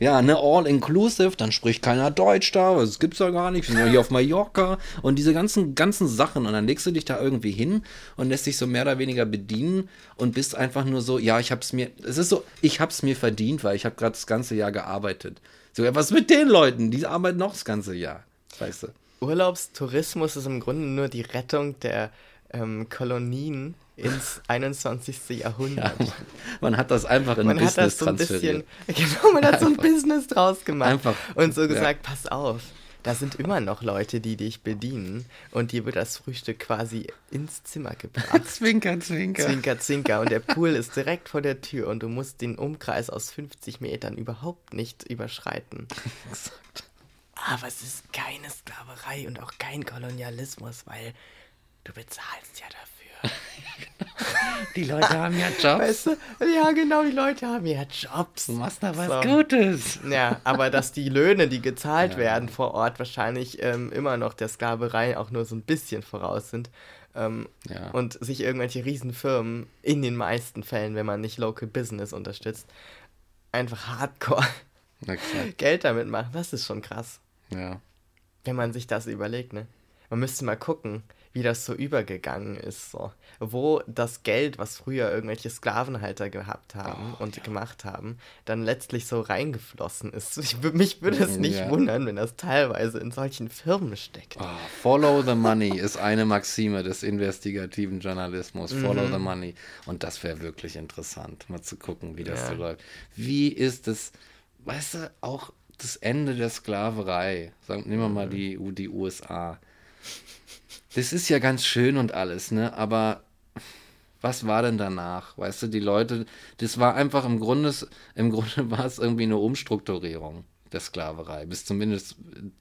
Ja, ne, all inclusive, dann spricht keiner Deutsch da, das gibt's ja gar nicht, wir sind ja hier auf Mallorca und diese ganzen, ganzen Sachen und dann legst du dich da irgendwie hin und lässt dich so mehr oder weniger bedienen und bist einfach nur so, ja, ich hab's mir, es ist so, ich hab's mir verdient, weil ich habe gerade das ganze Jahr gearbeitet. So, ja, was mit den Leuten? Die arbeiten noch das ganze Jahr, weißt du. Urlaubstourismus ist im Grunde nur die Rettung der ähm, Kolonien ins 21. Jahrhundert. Ja, man hat das einfach in man Business hat das so ein bisschen, <laughs> Genau, man hat einfach. so ein Business draus gemacht. Einfach. Und so gesagt, ja. pass auf, da sind immer noch Leute, die dich bedienen und dir wird das Frühstück quasi ins Zimmer gebracht. <laughs> zwinker, zwinker. Zwinker, zwinker. Und der Pool ist direkt vor der Tür und du musst den Umkreis aus 50 Metern überhaupt nicht überschreiten. <laughs> Exakt. Aber es ist keine Sklaverei und auch kein Kolonialismus, weil du bezahlst ja dafür. <laughs> Die Leute haben ja Jobs. Weißt du? Ja, genau, die Leute haben ja Jobs. Du machst da was so. Gutes. Ja, aber dass die Löhne, die gezahlt ja. werden vor Ort, wahrscheinlich ähm, immer noch der Sklaverei auch nur so ein bisschen voraus sind. Ähm, ja. Und sich irgendwelche Riesenfirmen, in den meisten Fällen, wenn man nicht Local Business unterstützt, einfach hardcore <laughs> Geld damit machen. Das ist schon krass. Ja. Wenn man sich das überlegt, ne? Man müsste mal gucken wie das so übergegangen ist. So. Wo das Geld, was früher irgendwelche Sklavenhalter gehabt haben oh, und ja. gemacht haben, dann letztlich so reingeflossen ist. Ich, mich würde es nicht ja. wundern, wenn das teilweise in solchen Firmen steckt. Oh, follow the money ist eine Maxime des investigativen Journalismus. Follow mhm. the money. Und das wäre wirklich interessant, mal zu gucken, wie das ja. so läuft. Wie ist es, weißt du, auch das Ende der Sklaverei. Sagen, nehmen wir mal mhm. die, die USA das ist ja ganz schön und alles, ne? Aber was war denn danach? Weißt du, die Leute, das war einfach im Grunde, im Grunde war es irgendwie eine Umstrukturierung der Sklaverei, bis zumindest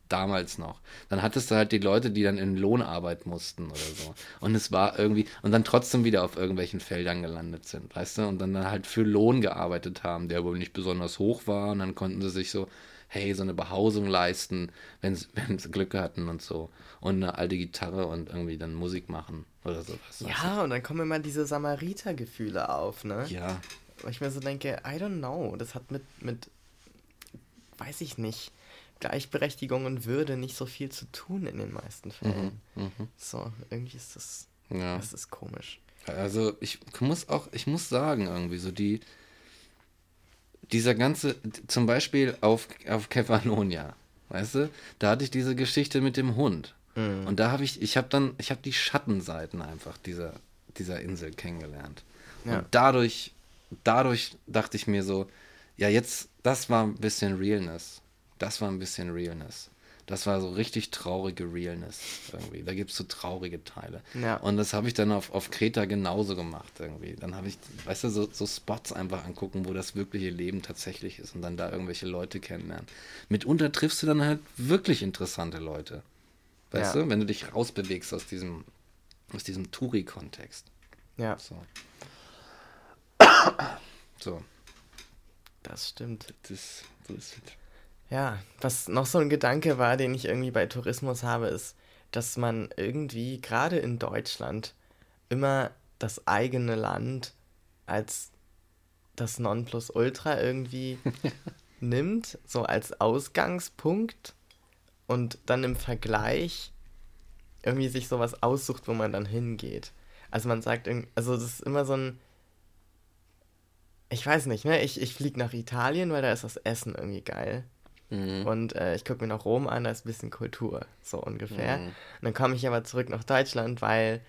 damals noch. Dann hattest du halt die Leute, die dann in Lohnarbeit mussten oder so. Und es war irgendwie, und dann trotzdem wieder auf irgendwelchen Feldern gelandet sind, weißt du, und dann halt für Lohn gearbeitet haben, der wohl nicht besonders hoch war, und dann konnten sie sich so, hey, so eine Behausung leisten, wenn sie <laughs> Glück hatten und so und eine alte Gitarre und irgendwie dann Musik machen oder sowas. Ja, und dann kommen immer diese Samariter-Gefühle auf, ne? Ja. Weil ich mir so denke, I don't know, das hat mit, mit, weiß ich nicht, Gleichberechtigung und Würde nicht so viel zu tun in den meisten Fällen. Mhm, mh. So, irgendwie ist das, ja. das ist komisch. Also ich muss auch, ich muss sagen, irgendwie so die, dieser ganze, zum Beispiel auf, auf Kefalonia, weißt du, da hatte ich diese Geschichte mit dem Hund. Mhm. Und da habe ich, ich habe dann, ich habe die Schattenseiten einfach dieser, dieser Insel kennengelernt. Ja. Und dadurch, dadurch dachte ich mir so, ja, jetzt, das war ein bisschen Realness. Das war ein bisschen Realness. Das war so richtig traurige Realness irgendwie. Da gibt es so traurige Teile. Ja. Und das habe ich dann auf, auf Kreta genauso gemacht irgendwie. Dann habe ich, weißt du, so, so Spots einfach angucken, wo das wirkliche Leben tatsächlich ist und dann da irgendwelche Leute kennenlernen. Mitunter triffst du dann halt wirklich interessante Leute. Weißt ja. du, wenn du dich rausbewegst aus diesem, aus diesem Touri-Kontext. Ja. So. so. Das stimmt. Das, das ist ja, was noch so ein Gedanke war, den ich irgendwie bei Tourismus habe, ist, dass man irgendwie gerade in Deutschland immer das eigene Land als das Nonplusultra irgendwie <laughs> nimmt, so als Ausgangspunkt und dann im Vergleich irgendwie sich sowas aussucht, wo man dann hingeht. Also man sagt, also das ist immer so ein, ich weiß nicht, ne, ich, ich fliege nach Italien, weil da ist das Essen irgendwie geil. Mhm. Und äh, ich gucke mir noch Rom an, da ist ein bisschen Kultur, so ungefähr. Mhm. Und dann komme ich aber zurück nach Deutschland, weil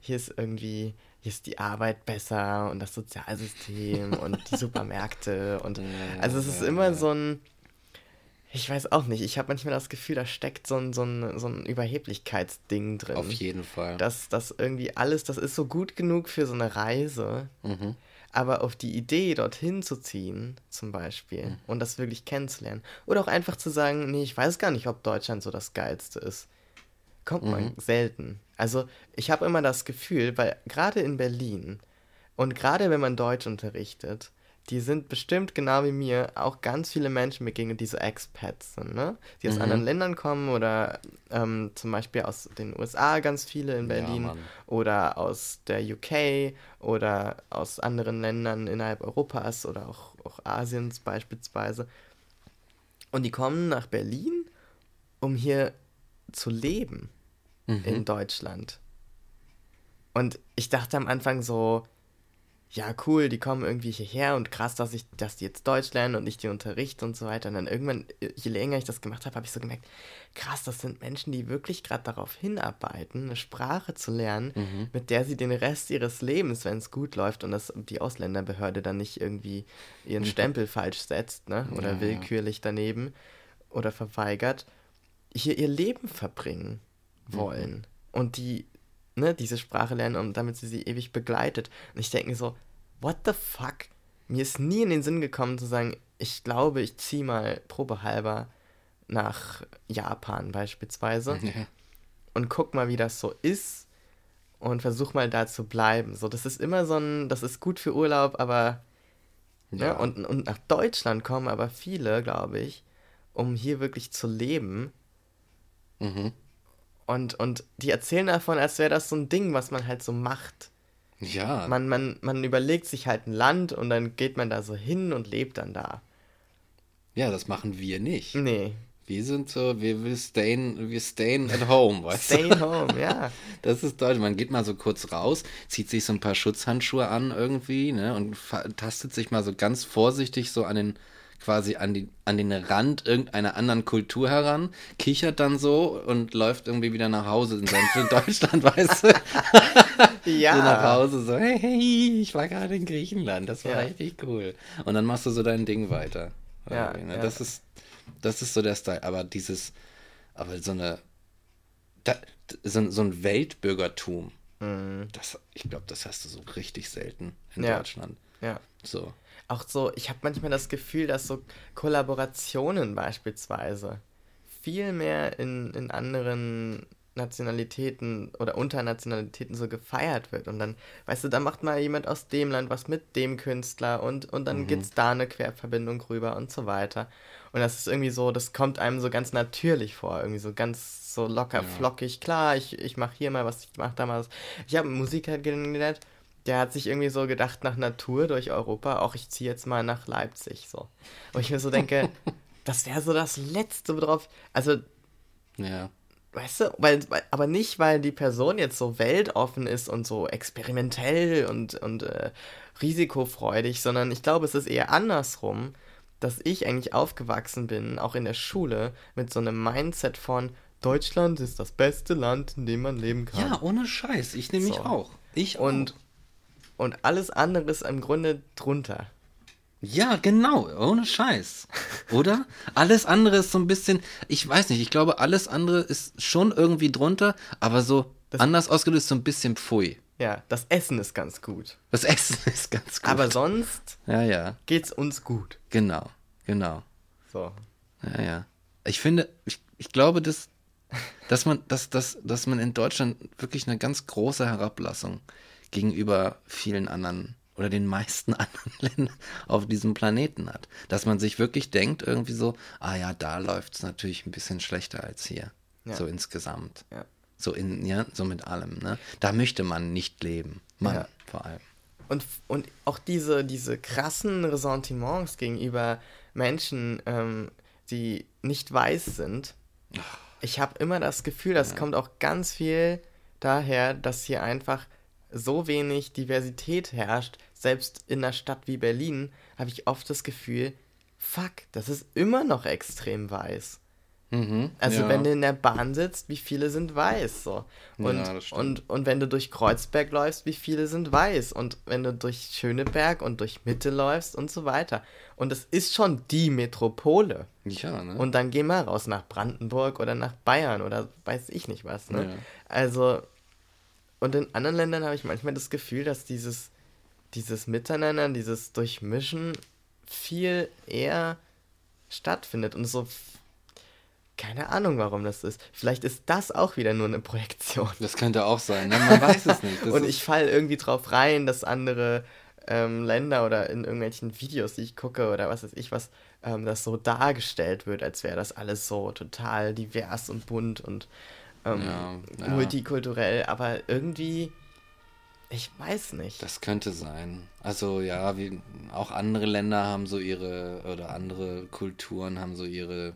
hier ist irgendwie, hier ist die Arbeit besser und das Sozialsystem und die <laughs> Supermärkte und also es ist immer so ein Ich weiß auch nicht. Ich habe manchmal das Gefühl, da steckt so ein, so ein, so ein Überheblichkeitsding drin. Auf jeden Fall. Dass das irgendwie alles, das ist so gut genug für so eine Reise. Mhm. Aber auf die Idee, dorthin zu ziehen, zum Beispiel, mhm. und das wirklich kennenzulernen. Oder auch einfach zu sagen, nee, ich weiß gar nicht, ob Deutschland so das Geilste ist. Kommt mhm. man selten. Also ich habe immer das Gefühl, weil gerade in Berlin und gerade wenn man Deutsch unterrichtet, die sind bestimmt genau wie mir auch ganz viele Menschen begegnet, die so Expats sind, ne? Die aus mhm. anderen Ländern kommen oder ähm, zum Beispiel aus den USA ganz viele in Berlin ja, oder aus der UK oder aus anderen Ländern innerhalb Europas oder auch, auch Asiens beispielsweise. Und die kommen nach Berlin, um hier zu leben mhm. in Deutschland. Und ich dachte am Anfang so, ja, cool, die kommen irgendwie hierher und krass, dass ich, dass die jetzt Deutsch lernen und ich die unterrichte und so weiter. Und dann irgendwann, je länger ich das gemacht habe, habe ich so gemerkt, krass, das sind Menschen, die wirklich gerade darauf hinarbeiten, eine Sprache zu lernen, mhm. mit der sie den Rest ihres Lebens, wenn es gut läuft und das die Ausländerbehörde dann nicht irgendwie ihren mhm. Stempel falsch setzt, ne? Oder ja, willkürlich daneben oder verweigert, hier ihr Leben verbringen wollen. Mhm. Und die ne, diese Sprache lernen und damit sie sie ewig begleitet. Und ich denke mir so, what the fuck? Mir ist nie in den Sinn gekommen zu sagen, ich glaube, ich ziehe mal probehalber nach Japan beispielsweise <laughs> ja. und guck mal, wie das so ist und versuch mal da zu bleiben. So, das ist immer so ein, das ist gut für Urlaub, aber ja. ne, und, und nach Deutschland kommen aber viele, glaube ich, um hier wirklich zu leben. Mhm. Und, und die erzählen davon, als wäre das so ein Ding, was man halt so macht. Ja. Man, man, man überlegt sich halt ein Land und dann geht man da so hin und lebt dann da. Ja, das machen wir nicht. Nee. Wir sind so, wir, wir, stayen, wir stayen at home, weißt Stayin du? home, ja. <laughs> Das ist deutsch. Man geht mal so kurz raus, zieht sich so ein paar Schutzhandschuhe an irgendwie, ne, und tastet sich mal so ganz vorsichtig so an den quasi an, die, an den Rand irgendeiner anderen Kultur heran, kichert dann so und läuft irgendwie wieder nach Hause in sein Deutschland, <laughs> weißt du? ja. So nach Hause, so, hey, hey, ich war gerade in Griechenland, das war ja. richtig cool. Und dann machst du so dein Ding weiter. Ja, ne? ja. Das ist, das ist so der Style. Aber dieses, aber so eine, da, so, so ein Weltbürgertum, mhm. das, ich glaube, das hast du so richtig selten in ja. Deutschland. Ja. So auch so, ich habe manchmal das Gefühl, dass so Kollaborationen beispielsweise viel mehr in, in anderen Nationalitäten oder Unternationalitäten so gefeiert wird. Und dann, weißt du, da macht mal jemand aus dem Land was mit dem Künstler und, und dann mhm. es da eine Querverbindung rüber und so weiter. Und das ist irgendwie so, das kommt einem so ganz natürlich vor, irgendwie so ganz so locker, ja. flockig. Klar, ich, ich mache hier mal was, ich mache da mal was. Ich habe Musiker halt kennengelernt, der hat sich irgendwie so gedacht nach Natur durch Europa, auch ich ziehe jetzt mal nach Leipzig so. Und ich mir so denke, <laughs> das wäre so das Letzte, worauf, also, ja. Weißt du, weil, aber nicht, weil die Person jetzt so weltoffen ist und so experimentell und, und äh, risikofreudig, sondern ich glaube, es ist eher andersrum, dass ich eigentlich aufgewachsen bin, auch in der Schule, mit so einem Mindset von Deutschland ist das beste Land, in dem man leben kann. Ja, ohne Scheiß. Ich nehme so. mich auch. Ich und, auch und alles andere ist im Grunde drunter. Ja, genau, ohne Scheiß. Oder? alles andere ist so ein bisschen, ich weiß nicht, ich glaube, alles andere ist schon irgendwie drunter, aber so das anders ausgedrückt so ein bisschen pfui. Ja, das Essen ist ganz gut. Das Essen <laughs> ist ganz gut. Aber sonst ja, ja. geht's uns gut. Genau, genau. So. Ja, ja. Ich finde, ich, ich glaube, dass, dass man, dass, dass, dass man in Deutschland wirklich eine ganz große Herablassung gegenüber vielen anderen oder den meisten <laughs> anderen Ländern auf diesem Planeten hat. Dass man sich wirklich denkt, irgendwie so, ah ja, da läuft es natürlich ein bisschen schlechter als hier. Ja. So insgesamt. Ja. So in, ja, so mit allem, ne? Da möchte man nicht leben. Man ja. vor allem. Und, und auch diese, diese krassen Ressentiments gegenüber Menschen, ähm, die nicht weiß sind. Ich habe immer das Gefühl, das kommt auch ganz viel daher, dass hier einfach so wenig Diversität herrscht, selbst in einer Stadt wie Berlin, habe ich oft das Gefühl, fuck, das ist immer noch extrem weiß. Mhm, also ja. wenn du in der Bahn sitzt, wie viele sind weiß so. Und, ja, und, und wenn du durch Kreuzberg läufst, wie viele sind weiß. Und wenn du durch Schöneberg und durch Mitte läufst und so weiter. Und es ist schon die Metropole. Ja, ne? Und dann geh mal raus nach Brandenburg oder nach Bayern oder weiß ich nicht was. Ne? Ja. Also, und in anderen Ländern habe ich manchmal das Gefühl, dass dieses, dieses Miteinander, dieses Durchmischen viel eher stattfindet und so keine Ahnung, warum das ist. Vielleicht ist das auch wieder nur eine Projektion. Das könnte auch sein, ne? man weiß es nicht. Das <laughs> und ich falle irgendwie drauf rein, dass andere ähm, Länder oder in irgendwelchen Videos, die ich gucke oder was weiß ich was, ähm, das so dargestellt wird, als wäre das alles so total divers und bunt und ähm, ja, multikulturell. Aber irgendwie, ich weiß nicht. Das könnte sein. Also ja, wie, auch andere Länder haben so ihre, oder andere Kulturen haben so ihre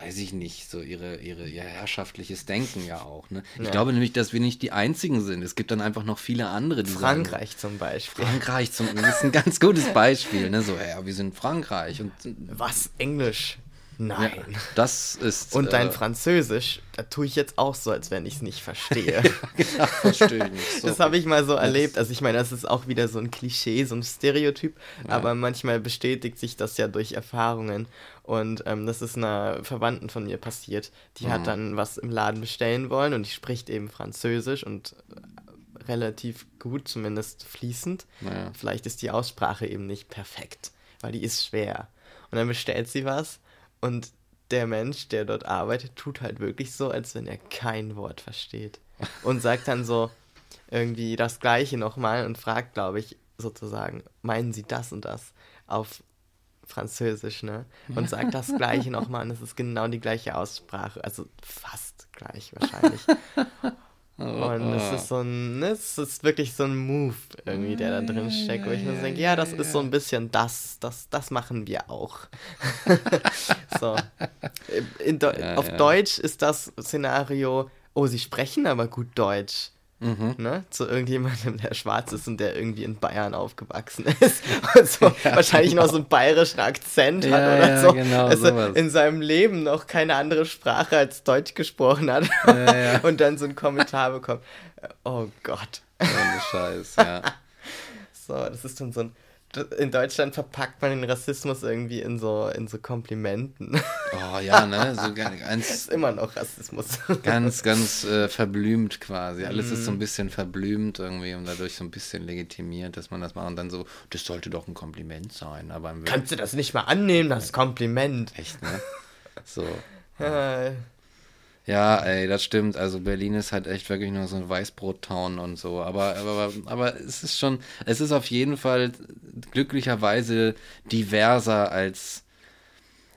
weiß ich nicht, so ihre, ihre, ihr herrschaftliches Denken ja auch. Ne? Ich ja. glaube nämlich, dass wir nicht die Einzigen sind. Es gibt dann einfach noch viele andere, die Frankreich sagen, zum Beispiel. Frankreich zum das ist ein ganz gutes Beispiel. Ne? So, ja, wir sind Frankreich. Und, Was? Englisch? Nein. Ja, das ist. Und dein äh, Französisch, da tue ich jetzt auch so, als wenn ich es nicht verstehe. <laughs> genau, verstehe ich nicht. So. Das habe ich mal so erlebt. Also ich meine, das ist auch wieder so ein Klischee, so ein Stereotyp, ja. aber manchmal bestätigt sich das ja durch Erfahrungen. Und ähm, das ist einer Verwandten von mir passiert. Die mhm. hat dann was im Laden bestellen wollen und die spricht eben Französisch und äh, relativ gut, zumindest fließend. Ja. Vielleicht ist die Aussprache eben nicht perfekt, weil die ist schwer. Und dann bestellt sie was und der Mensch, der dort arbeitet, tut halt wirklich so, als wenn er kein Wort versteht. Und sagt dann so irgendwie das Gleiche nochmal und fragt, glaube ich, sozusagen, meinen Sie das und das auf Französisch, ne? Und sagt das Gleiche <laughs> nochmal und es ist genau die gleiche Aussprache. Also fast gleich wahrscheinlich. <laughs> Und es ist so ein, ne, es ist wirklich so ein Move irgendwie, der da drin steckt, wo ich mir so denke, ja, das ist so ein bisschen das, das, das machen wir auch. <laughs> so. In, in, auf Deutsch ist das Szenario, oh, sie sprechen aber gut Deutsch. Mhm. Ne? Zu irgendjemandem, der schwarz ist und der irgendwie in Bayern aufgewachsen ist <laughs> und so ja, wahrscheinlich genau. noch so einen bayerischen Akzent ja, hat oder ja, so. Genau, also in seinem Leben noch keine andere Sprache als Deutsch gesprochen hat <laughs> und dann so einen Kommentar bekommt. Oh Gott. Ohne Scheiß, ja. <laughs> so, das ist dann so ein in Deutschland verpackt man den Rassismus irgendwie in so, in so Komplimenten. <laughs> Oh ja, ne? So ganz, <laughs> ist immer noch Rassismus. <laughs> Ganz, ganz äh, verblümt quasi. Alles mm. ist so ein mhm. bisschen verblümt irgendwie und dadurch so ein bisschen legitimiert, dass man das macht und dann so, das sollte doch ein Kompliment sein. Aber Kannst du das nicht mal annehmen, das Kompliment? Echt, ne? So. Ja. Ja, ey, das stimmt. Also Berlin ist halt echt wirklich nur so ein Weißbrot-Town und so. Aber, aber, aber es ist schon, es ist auf jeden Fall glücklicherweise diverser als,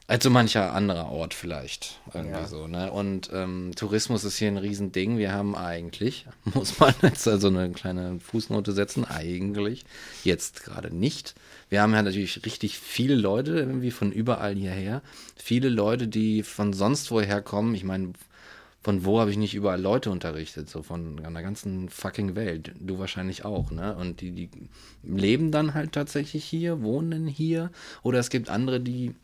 als so mancher anderer Ort vielleicht. Irgendwie ja. so, ne? Und ähm, Tourismus ist hier ein Riesending. Wir haben eigentlich, <laughs> muss man jetzt also eine kleine Fußnote setzen, eigentlich jetzt gerade nicht. Wir haben ja natürlich richtig viele Leute irgendwie von überall hierher. Viele Leute, die von sonst woher kommen. Ich meine, von wo habe ich nicht überall Leute unterrichtet, so von der ganzen fucking Welt. Du wahrscheinlich auch, ne? Und die, die leben dann halt tatsächlich hier, wohnen hier. Oder es gibt andere, die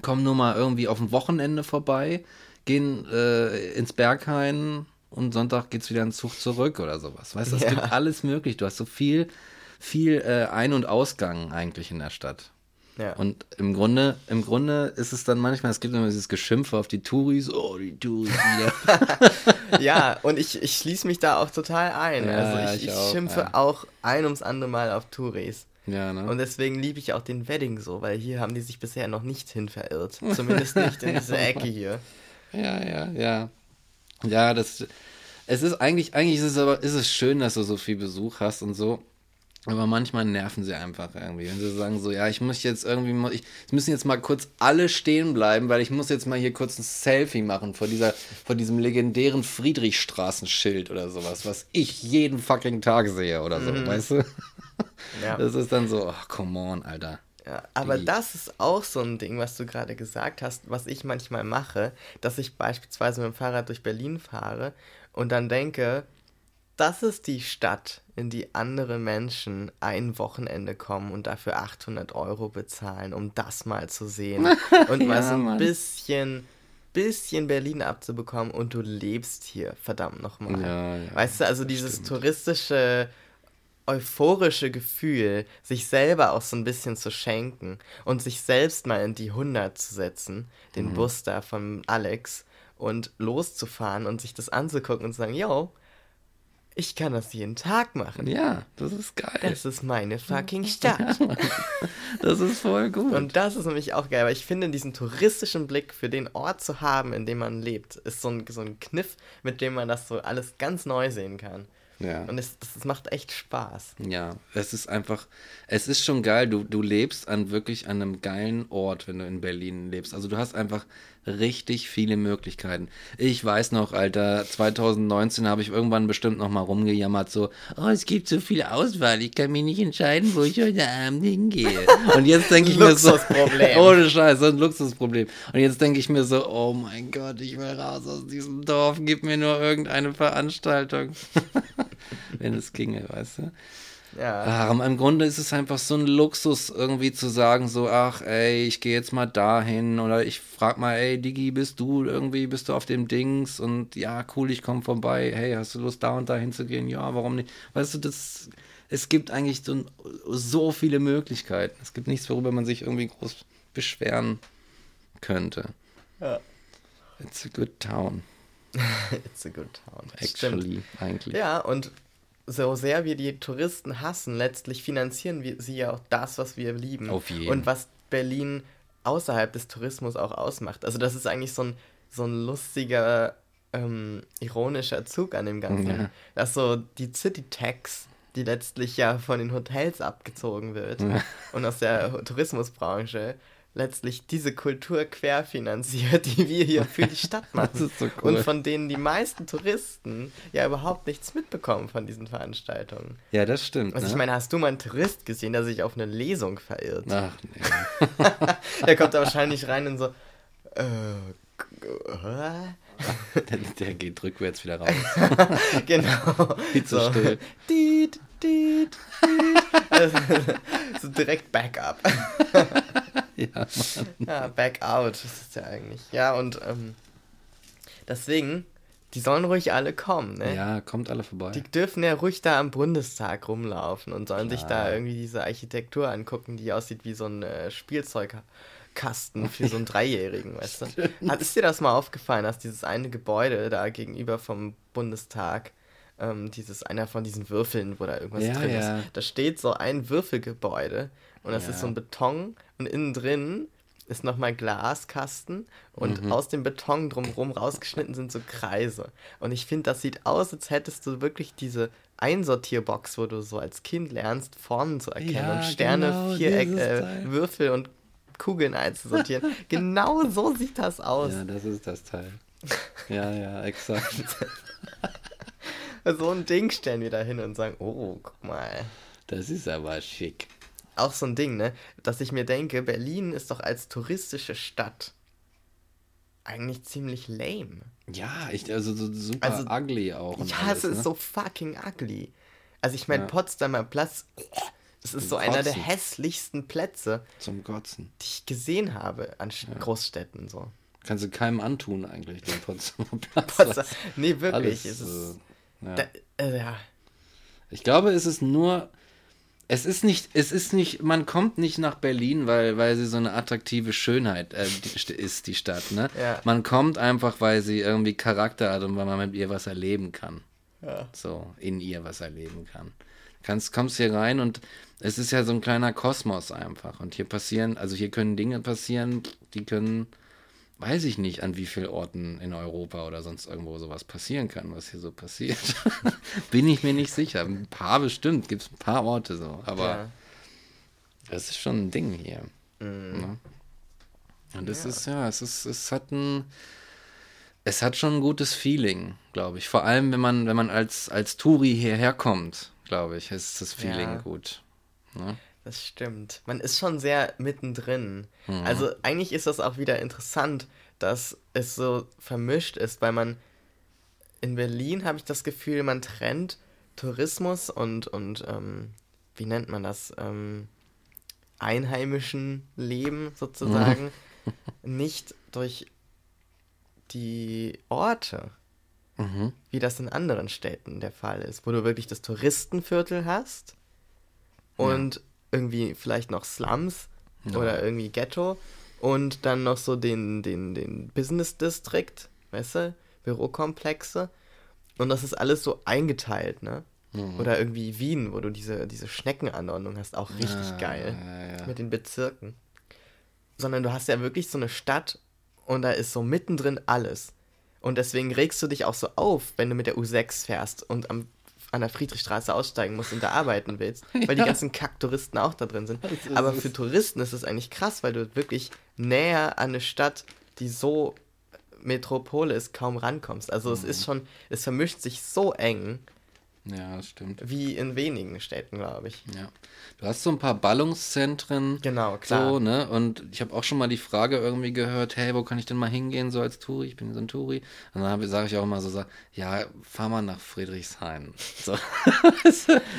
kommen nur mal irgendwie auf ein Wochenende vorbei, gehen äh, ins Berghain und Sonntag geht's wieder in Zug zurück oder sowas. Weißt du, es ja. gibt alles möglich. Du hast so viel, viel äh, Ein- und Ausgang eigentlich in der Stadt. Ja. Und im Grunde, im Grunde ist es dann manchmal, es gibt immer dieses Geschimpfe auf die Touris, oh, die Touris wieder. <laughs> ja, und ich, ich schließe mich da auch total ein. Ja, also ich, ich, ich auch, schimpfe ja. auch ein ums andere Mal auf Touris. Ja, ne? Und deswegen liebe ich auch den Wedding so, weil hier haben die sich bisher noch nicht hin verirrt. Zumindest nicht in <laughs> diese Ecke hier. Ja, ja, ja. Ja, das. Es ist eigentlich, eigentlich ist es aber, ist es schön, dass du so viel Besuch hast und so. Aber manchmal nerven sie einfach irgendwie. Wenn sie sagen so, ja, ich muss jetzt irgendwie, ich, es müssen jetzt mal kurz alle stehen bleiben, weil ich muss jetzt mal hier kurz ein Selfie machen vor dieser, vor diesem legendären Friedrichstraßenschild oder sowas, was ich jeden fucking Tag sehe oder so, mhm. weißt du? Ja. <laughs> Das ist dann so, ach, come on, Alter. Ja, aber Die. das ist auch so ein Ding, was du gerade gesagt hast, was ich manchmal mache, dass ich beispielsweise mit dem Fahrrad durch Berlin fahre und dann denke, das ist die Stadt, in die andere Menschen ein Wochenende kommen und dafür 800 Euro bezahlen, um das mal zu sehen <laughs> und ja, mal so ein Mann. bisschen bisschen Berlin abzubekommen und du lebst hier, verdammt nochmal. Ja, ja, weißt du, also dieses stimmt. touristische, euphorische Gefühl, sich selber auch so ein bisschen zu schenken und sich selbst mal in die 100 zu setzen, den Mhm. Bus da von Alex und loszufahren und sich das anzugucken und zu sagen, yo, ich kann das jeden Tag machen. Ja, das ist geil. Das ist meine fucking <laughs> Stadt. Das ist voll gut. Und das ist nämlich auch geil, weil ich finde, diesen touristischen Blick für den Ort zu haben, in dem man lebt, ist so ein, so ein Kniff, mit dem man das so alles ganz neu sehen kann. ja. Und es, das macht echt Spaß. Ja, es ist einfach, es ist schon geil, du, du lebst an wirklich an einem geilen Ort, wenn du in Berlin lebst. Also du hast einfach richtig viele Möglichkeiten. Ich weiß noch, Alter, 2019 habe ich irgendwann bestimmt noch mal rumgejammert, so, oh, es gibt so viel Auswahl, ich kann mich nicht entscheiden, wo ich heute Abend hingehe. Und jetzt denke ich mir so, <laughs> ohne Scheiß, so ein Luxusproblem. Und jetzt denke ich mir so, oh mein Gott, ich will raus aus diesem Dorf, gib mir nur irgendeine Veranstaltung. <laughs> wenn es ginge, weißt du? Ja. Ah, im Grunde ist es einfach so ein Luxus, irgendwie zu sagen, so, ach, ey, ich gehe jetzt mal dahin oder ich frag mal, ey, Digi, bist du irgendwie, bist du auf dem Dings und ja, cool, ich komme vorbei, hey, hast du Lust, da und da hinzugehen? Ja, warum nicht? Weißt du, das, es gibt eigentlich so, so viele Möglichkeiten. Es gibt nichts, worüber man sich irgendwie groß beschweren könnte. Ja. It's a good town, <laughs> It's a good town. Stimmt. actually, eigentlich. Ja, und so sehr wir die Touristen hassen, letztlich finanzieren wir sie ja auch das, was wir lieben. Auf jeden. Und was Berlin außerhalb des Tourismus auch ausmacht. Also das ist eigentlich so ein, so ein lustiger, ähm, ironischer Zug an dem Ganzen. Ja. Dass so die City Tax, die letztlich ja von den Hotels abgezogen wird und aus der Tourismusbranche, letztlich diese Kultur querfinanziert, <laughs> die wir hier für die Stadt <laughs> machen. Das ist so cool. Und von denen die meisten Touristen ja überhaupt nichts mitbekommen von diesen Veranstaltungen. Ja, das stimmt. Also ne? ich meine, hast du mal einen Tourist gesehen, der sich auf eine Lesung verirrt? Ach, <laughs> nee. Der kommt da wahrscheinlich rein und so, äh, hä? Der, der geht rückwärts wieder raus. genau. Viel zu so. still. Diet, diet, diet. Also, so direkt Backup. <laughs> Ja, Mann. Ja, back out, das ist ja eigentlich. Ja, und ähm, deswegen, die sollen ruhig alle kommen, ne? Ja, kommt alle vorbei. Die dürfen ja ruhig da am Bundestag rumlaufen und sollen sich da Klar. irgendwie diese Architektur angucken, die aussieht wie so ein äh, Spielzeugkasten <laughs> für so einen Dreijährigen, weißt du? Hat, ist dir das mal aufgefallen, dass dieses eine Gebäude da gegenüber vom Bundestag, ähm, dieses einer von diesen Würfeln, wo da irgendwas Ja, drin ja. ist, da steht so ein Würfelgebäude und das Ja. ist so ein Beton und innen drin ist nochmal Glaskasten und Mhm. aus dem Beton drumherum rausgeschnitten sind so Kreise. Und ich finde, das sieht aus, als hättest du wirklich diese Einsortierbox, wo du so als Kind lernst, Formen zu erkennen Ja, und Sterne, genau, Viereck, dieses äh. Würfel und Kugeln einzusortieren. <laughs> genau so sieht das aus. Ja, das ist das Teil. Ja, ja, exakt. <laughs> So ein Ding stellen wir da hin und sagen, oh, guck mal. Das ist aber schick. Auch so ein Ding, ne? Dass ich mir denke, Berlin ist doch als touristische Stadt eigentlich ziemlich lame. Ja, ich, also so super Also, ugly auch. Ja, alles, es ist ne? so fucking ugly. Also ich meine, Ja. Potsdamer Platz, das ist Zum so einer der Kotzen. hässlichsten Plätze, Zum Kotzen. die ich gesehen habe an Sch- Großstädten so. Kannst du keinem antun, eigentlich, den Potsdamer <laughs> Platz. Potsdam, nee, wirklich. Alles, es ist, äh, ja. da, äh, ja. Ich glaube, es ist nur. Es ist nicht, es ist nicht, man kommt nicht nach Berlin, weil, weil sie so eine attraktive Schönheit äh, die, st- ist, die Stadt, ne? Ja. Man kommt einfach, weil sie irgendwie Charakter hat und weil man mit ihr was erleben kann. Ja. So, in ihr was erleben kann. Kannst, kommst hier rein und es ist ja so ein kleiner Kosmos einfach. Und hier passieren, also hier können Dinge passieren, die können, weiß ich nicht, an wie vielen Orten in Europa oder sonst irgendwo sowas passieren kann, was hier so passiert. <laughs> Bin ich mir nicht sicher. Ein paar bestimmt, gibt es ein paar Orte so. Aber ja. das ist schon ein Ding hier. Mhm. Ne? Und es Ja. ist, ja, es ist, es hat ein, es hat schon ein gutes Feeling, glaube ich. Vor allem, wenn man, wenn man als, als Touri hierher kommt, glaube ich, ist das Feeling Ja. gut. Ne? Das stimmt. Man ist schon sehr mittendrin. Mhm. Also eigentlich ist das auch wieder interessant, dass es so vermischt ist, weil man in Berlin habe ich das Gefühl, man trennt Tourismus und, und ähm, wie nennt man das? Ähm, einheimischen Leben sozusagen <laughs> nicht durch die Orte, Mhm. wie das in anderen Städten der Fall ist, wo du wirklich das Touristenviertel hast und irgendwie vielleicht noch Slums Ja. oder irgendwie Ghetto und dann noch so den, den, den Business District, weißt du, Bürokomplexe und das ist alles so eingeteilt, ne? Mhm. Oder irgendwie Wien, wo du diese, diese Schneckenanordnung hast, auch richtig Ja, geil. ja, ja. Mit den Bezirken. Sondern du hast ja wirklich so eine Stadt und da ist so mittendrin alles. Und deswegen regst du dich auch so auf, wenn du mit der U6 fährst und am, an der Friedrichstraße aussteigen musst und da arbeiten willst, <laughs> weil die ganzen Kacktouristen auch da drin sind. Aber es. für Touristen ist es eigentlich krass, weil du wirklich näher an eine Stadt, die so Metropole ist, kaum rankommst. Also es Mhm. ist schon, es vermischt sich so eng Ja, das stimmt. wie in wenigen Städten, glaube ich. Ja. Du hast so ein paar Ballungszentren. Genau, klar. So, ne? Und ich habe auch schon mal die Frage irgendwie gehört, hey, wo kann ich denn mal hingehen, so als Touri? Ich bin so ein Touri. Und dann sage ich auch immer so, so, ja, fahr mal nach Friedrichshain. So. <laughs>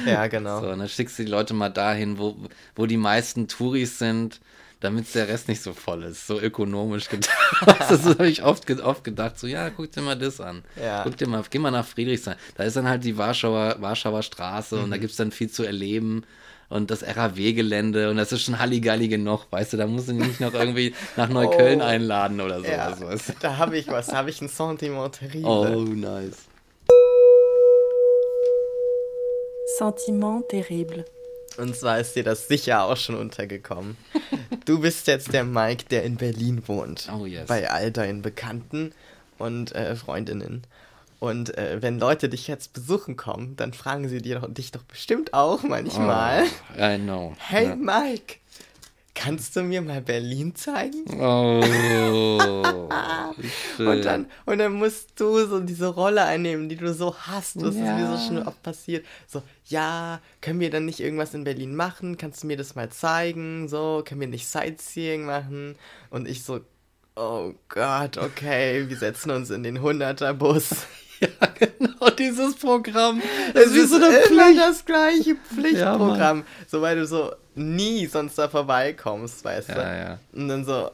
Ja, genau. So, und dann schickst du die Leute mal dahin, wo, wo die meisten Touris sind, damit der Rest nicht so voll ist. So ökonomisch gedacht. <laughs> das habe ich oft, oft gedacht. So, ja, guck dir mal das an. Ja. Guck dir mal, geh mal nach Friedrichshain. Da ist dann halt die Warschauer, Warschauer Straße Mhm. und da gibt es dann viel zu erleben. Und das RAW-Gelände und das ist schon Halligalli genug, weißt du, da musst du nicht noch irgendwie nach Neukölln Oh. einladen oder so. Ja, es- da habe ich was, da habe ich ein Sentiment terrible. oh, nice. Sentiment terrible. Und zwar ist dir das sicher auch schon untergekommen. Du bist jetzt der Mike, der in Berlin wohnt. Oh, yes. Bei all deinen Bekannten und äh, Freundinnen. Und äh, wenn Leute dich jetzt besuchen kommen, dann fragen sie dir doch, dich doch bestimmt auch manchmal. Oh, I know. Hey Ja. Mike, kannst du mir mal Berlin zeigen? Oh. <laughs> Und dann, und dann musst du so diese Rolle einnehmen, die du so hast. Das ist mir so Ja. schon oft passiert. So, ja, können wir dann nicht irgendwas in Berlin machen? Kannst du mir das mal zeigen? So, können wir nicht Sightseeing machen? Und ich so, oh Gott, okay, wir setzen uns in den 100er-Bus. Ja, <laughs> genau, dieses Programm. Es Es ist wie so eine immer Pflicht. das gleiche Ja, Pflichtprogramm. so, weil du so nie sonst da vorbeikommst, weißt du? Ja, ja. Und dann so,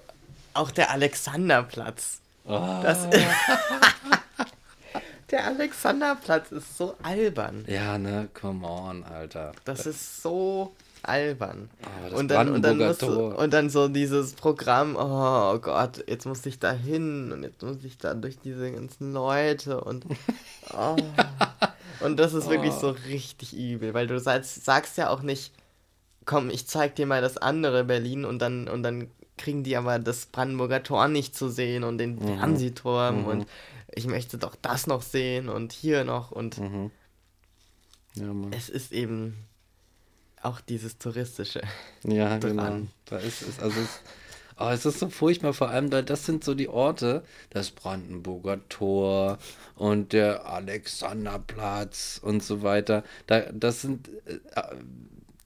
auch der Alexanderplatz. Oh. Das <laughs> der Alexanderplatz ist so albern. Ja, ne, come on, Alter. Das ist so albern. Das und, dann, und, dann musst du, und dann so dieses Programm, oh Gott, jetzt muss ich da hin und jetzt muss ich da durch diese ganzen Leute und <laughs> oh. Und das ist wirklich so richtig übel, weil du sagst, sagst ja auch nicht, komm, ich zeig dir mal das andere Berlin und dann, und dann kriegen die aber das Brandenburger Tor nicht zu sehen und den Mhm. Fernsehturm und ich möchte doch das noch sehen und hier noch und Mhm. Ja, es ist eben auch dieses touristische. <laughs> Ja, dran. genau. Da ist es, also es, oh, es ist so furchtbar, vor allem, weil das sind so die Orte, das Brandenburger Tor und der Alexanderplatz und so weiter. Da, das sind, äh,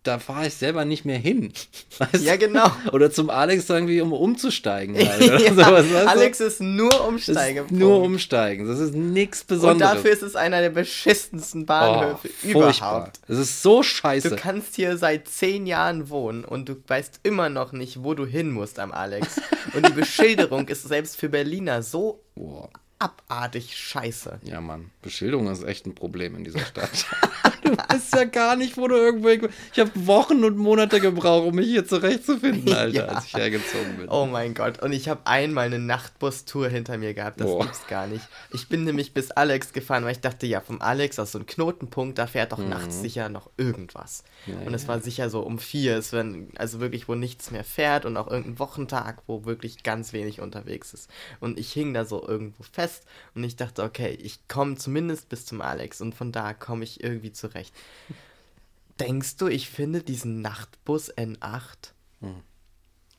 da fahre ich selber nicht mehr hin. <laughs> Weißt Ja, genau. Oder zum Alex irgendwie, um umzusteigen. <laughs> Halt, ja, sowas, weißt du? Alex ist nur Umsteigepunkt. nur umsteigen. Das ist nichts Und Besonderes. dafür ist es einer der beschissensten Bahnhöfe oh, überhaupt. Das ist so scheiße. Du kannst hier seit zehn Jahren wohnen und du weißt immer noch nicht, wo du hin musst am Alex. Und die <laughs> Beschilderung ist selbst für Berliner so Boah. abartig scheiße. Ja, Mann. Beschilderung ist echt ein Problem in dieser Stadt. <laughs> du weißt ja gar nicht, wo du irgendwo. Ich habe Wochen und Monate gebraucht, um mich hier zurechtzufinden, <laughs> Alter, Ja. als ich hergezogen bin. Oh mein Gott. Und ich habe einmal eine Nachtbus-Tour hinter mir gehabt. Das Boah. gibt's gar nicht. Ich bin nämlich bis Alex gefahren, weil ich dachte, ja, vom Alex aus so ein Knotenpunkt, da fährt doch nachts sicher noch irgendwas. Mhm. Ja, und es war sicher so um vier. Es war also wirklich, wo nichts mehr fährt und auch irgendein Wochentag, wo wirklich ganz wenig unterwegs ist. Und ich hing da so irgendwo fest und ich dachte, okay, ich komme zumindest bis zum Alex und von da komme ich irgendwie zurecht. Denkst du, ich finde diesen Nachtbus N8? Hm.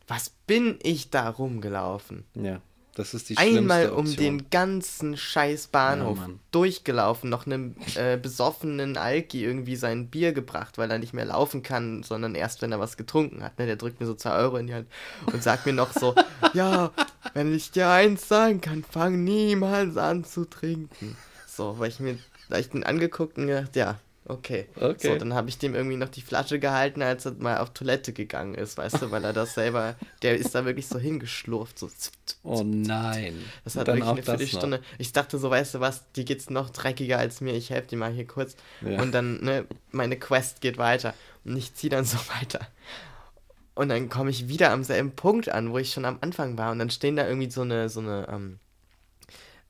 Was bin ich da rumgelaufen? Ja, das ist die Einmal schlimmste um Option. den ganzen scheiß Bahnhof Ja, durchgelaufen, noch einem äh, besoffenen Alki irgendwie sein Bier gebracht, weil er nicht mehr laufen kann, sondern erst, wenn er was getrunken hat. Ne? Der drückt mir so zwei Euro in die Hand und sagt mir noch so, <laughs> ja, wenn ich dir eins sagen kann, fang niemals an zu trinken. So, weil ich mir, da ich den angeguckt und gedacht, ja, Okay. Okay. So, dann habe ich dem irgendwie noch die Flasche gehalten, als er mal auf Toilette gegangen ist, weißt du, weil er das selber, der ist da wirklich so hingeschlurft, so. Oh nein. Das hat Dann wirklich eine Viertelstunde. Ich dachte so, weißt du was, die geht's noch dreckiger als mir, ich helfe dir mal hier kurz. Ja. Und dann, ne, meine Quest geht weiter. Und ich ziehe dann so <laughs> weiter. Und dann komme ich wieder am selben Punkt an, wo ich schon am Anfang war. Und dann stehen da irgendwie so eine, so eine, ähm,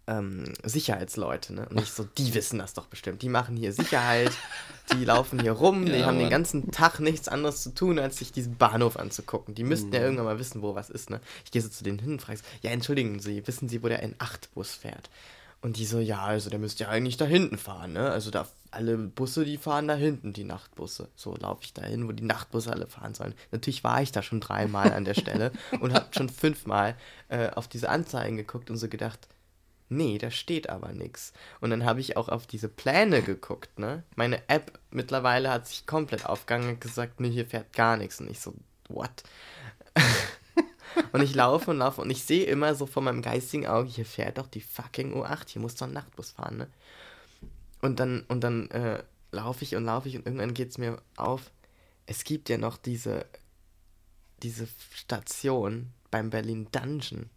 ähm, Sicherheitsleute, ne? Und ich so, die <laughs> wissen das doch bestimmt. Die machen hier Sicherheit, die laufen hier rum, die <laughs> Ja, haben den Mann. ganzen Tag nichts anderes zu tun, als sich diesen Bahnhof anzugucken. Die müssten Mhm. ja irgendwann mal wissen, wo was ist, ne? Ich gehe so zu denen hin und frage so, ja, entschuldigen Sie, wissen Sie, wo der N8-Bus fährt? Und die so, ja, also der müsste ja eigentlich da hinten fahren, ne? Also da alle Busse, die fahren da hinten, die Nachtbusse. So laufe ich da hin, wo die Nachtbusse alle fahren sollen. Natürlich war ich da schon dreimal an der Stelle <laughs> und habe schon fünfmal äh, auf diese Anzeigen geguckt und so gedacht, nee, da steht aber nichts. Und dann habe ich auch auf diese Pläne geguckt, ne? Meine App mittlerweile hat sich komplett aufgegangen und gesagt, nee, hier fährt gar nichts. Und ich so, what? <laughs> und ich laufe und laufe und ich sehe immer so vor meinem geistigen Auge, hier fährt doch die fucking U8, hier muss doch ein Nachtbus fahren, ne? Und dann, und dann äh, laufe ich und laufe ich und irgendwann geht es mir auf, es gibt ja noch diese, diese Station beim Berlin Dungeon,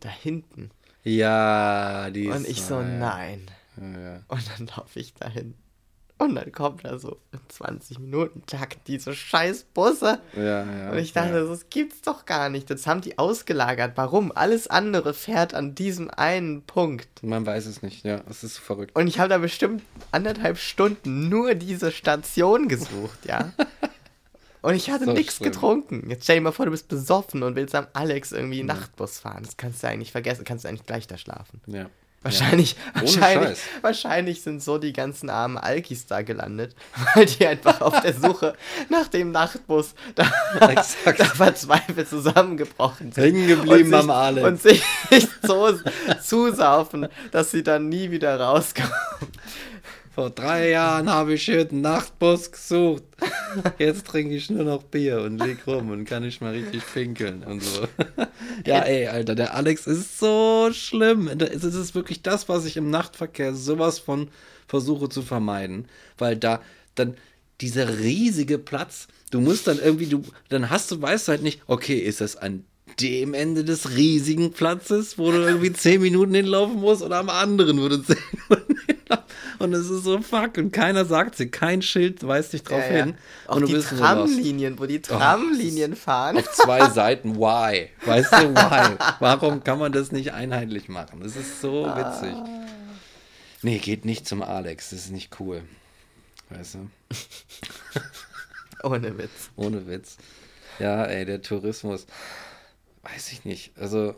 da hinten. Ja, die ist. Und ich so, ja. nein. Ja. Und dann laufe ich dahin. Und dann kommt da so in 20 Minuten, zack, diese scheiß Busse. Ja, ja. Und ich dachte, ja. das gibt's doch gar nicht. Das haben die ausgelagert. Warum? Alles andere fährt an diesem einen Punkt. Man weiß es nicht, ja. Es ist verrückt. Und ich habe da bestimmt anderthalb Stunden nur diese Station gesucht, ja. <laughs> Und ich hatte So nichts schlimm. getrunken. Jetzt stell dir mal vor, du bist besoffen und willst am Alex irgendwie Nachtbus fahren. Das kannst du eigentlich vergessen. Kannst du eigentlich gleich da schlafen. Ja. Wahrscheinlich, Ohne wahrscheinlich, wahrscheinlich sind so die ganzen armen Alkis da gelandet, <laughs> weil die einfach auf der Suche nach dem Nachtbus <laughs> da, da verzweifelt zusammengebrochen sind. Hängen geblieben am Alex. Und sich so <laughs> zusaufen, dass sie dann nie wieder rauskommen. Vor drei Jahren habe ich hier den Nachtbus gesucht. Jetzt trinke ich nur noch Bier und leg rum und kann nicht mal richtig pinkeln und so. Ja, ey, Alter, der Alex ist so schlimm. Es ist wirklich das, was ich im Nachtverkehr sowas von versuche zu vermeiden. Weil da dann dieser riesige Platz, du musst dann irgendwie, du, dann hast du, weißt du halt nicht, okay, ist das an dem Ende des riesigen Platzes, wo du irgendwie zehn Minuten hinlaufen musst oder am anderen, wo du zehn Minuten Und es ist so fuck und keiner sagt dir, kein Schild weist dich drauf Ja, ja. hin. Auch und du die. Tramlinien, wo die Tramlinien fahren. Auf zwei <laughs> Seiten, why? Weißt du, why? Warum kann man das nicht einheitlich machen? Das ist so witzig. Nee, geht nicht zum Alex, das ist nicht cool. Weißt du? <laughs> Ohne Witz. Ohne Witz. Ja, ey, der Tourismus. Weiß ich nicht. Also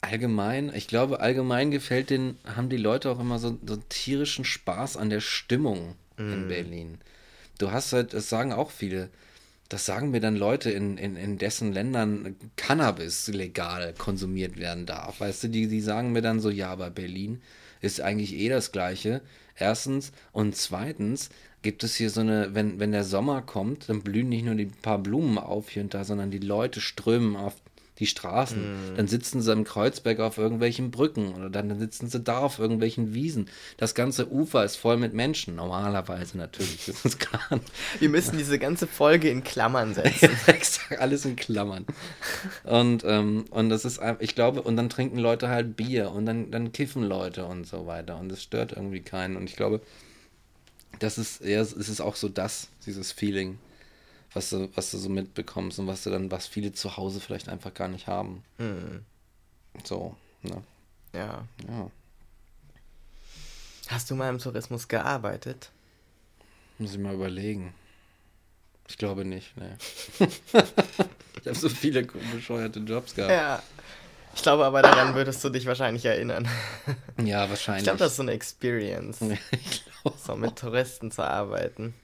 allgemein, ich glaube, allgemein gefällt den, haben die Leute auch immer so, so tierischen Spaß an der Stimmung in Berlin. Du hast halt, das sagen auch viele, das sagen mir dann Leute, in, in, in dessen Ländern Cannabis legal konsumiert werden darf. Weißt du, die, die sagen mir dann so, ja, aber Berlin ist eigentlich eh das Gleiche. Erstens. Und zweitens gibt es hier so eine, wenn, wenn der Sommer kommt, dann blühen nicht nur die paar Blumen auf hier und da, sondern die Leute strömen auf die Straßen. Dann sitzen sie im Kreuzberg auf irgendwelchen Brücken oder dann, sitzen sie da auf irgendwelchen Wiesen. Das ganze Ufer ist voll mit Menschen. Normalerweise natürlich, das ist klar. Wir müssen diese ganze Folge in Klammern setzen. <laughs> Exakt, alles in Klammern. Und, ähm, und das ist einfach, ich glaube, und dann trinken Leute halt Bier und dann, dann kiffen Leute und so weiter. Und das stört irgendwie keinen. Und ich glaube, das ist eher, es ist auch so das, dieses Feeling, was du, was du so mitbekommst und was du dann, was viele zu Hause vielleicht einfach gar nicht haben. Hm, So, ne? ja. Ja. Hast du mal im Tourismus gearbeitet? Muss ich mal überlegen. Ich glaube nicht, ne. <laughs> ich habe so viele bescheuerte Jobs gehabt. Ja. Ich glaube aber daran würdest du dich wahrscheinlich erinnern. Ja, Ich wahrscheinlich. glaube, das ist so eine Experience, <laughs> ich glaube. so mit Touristen zu arbeiten.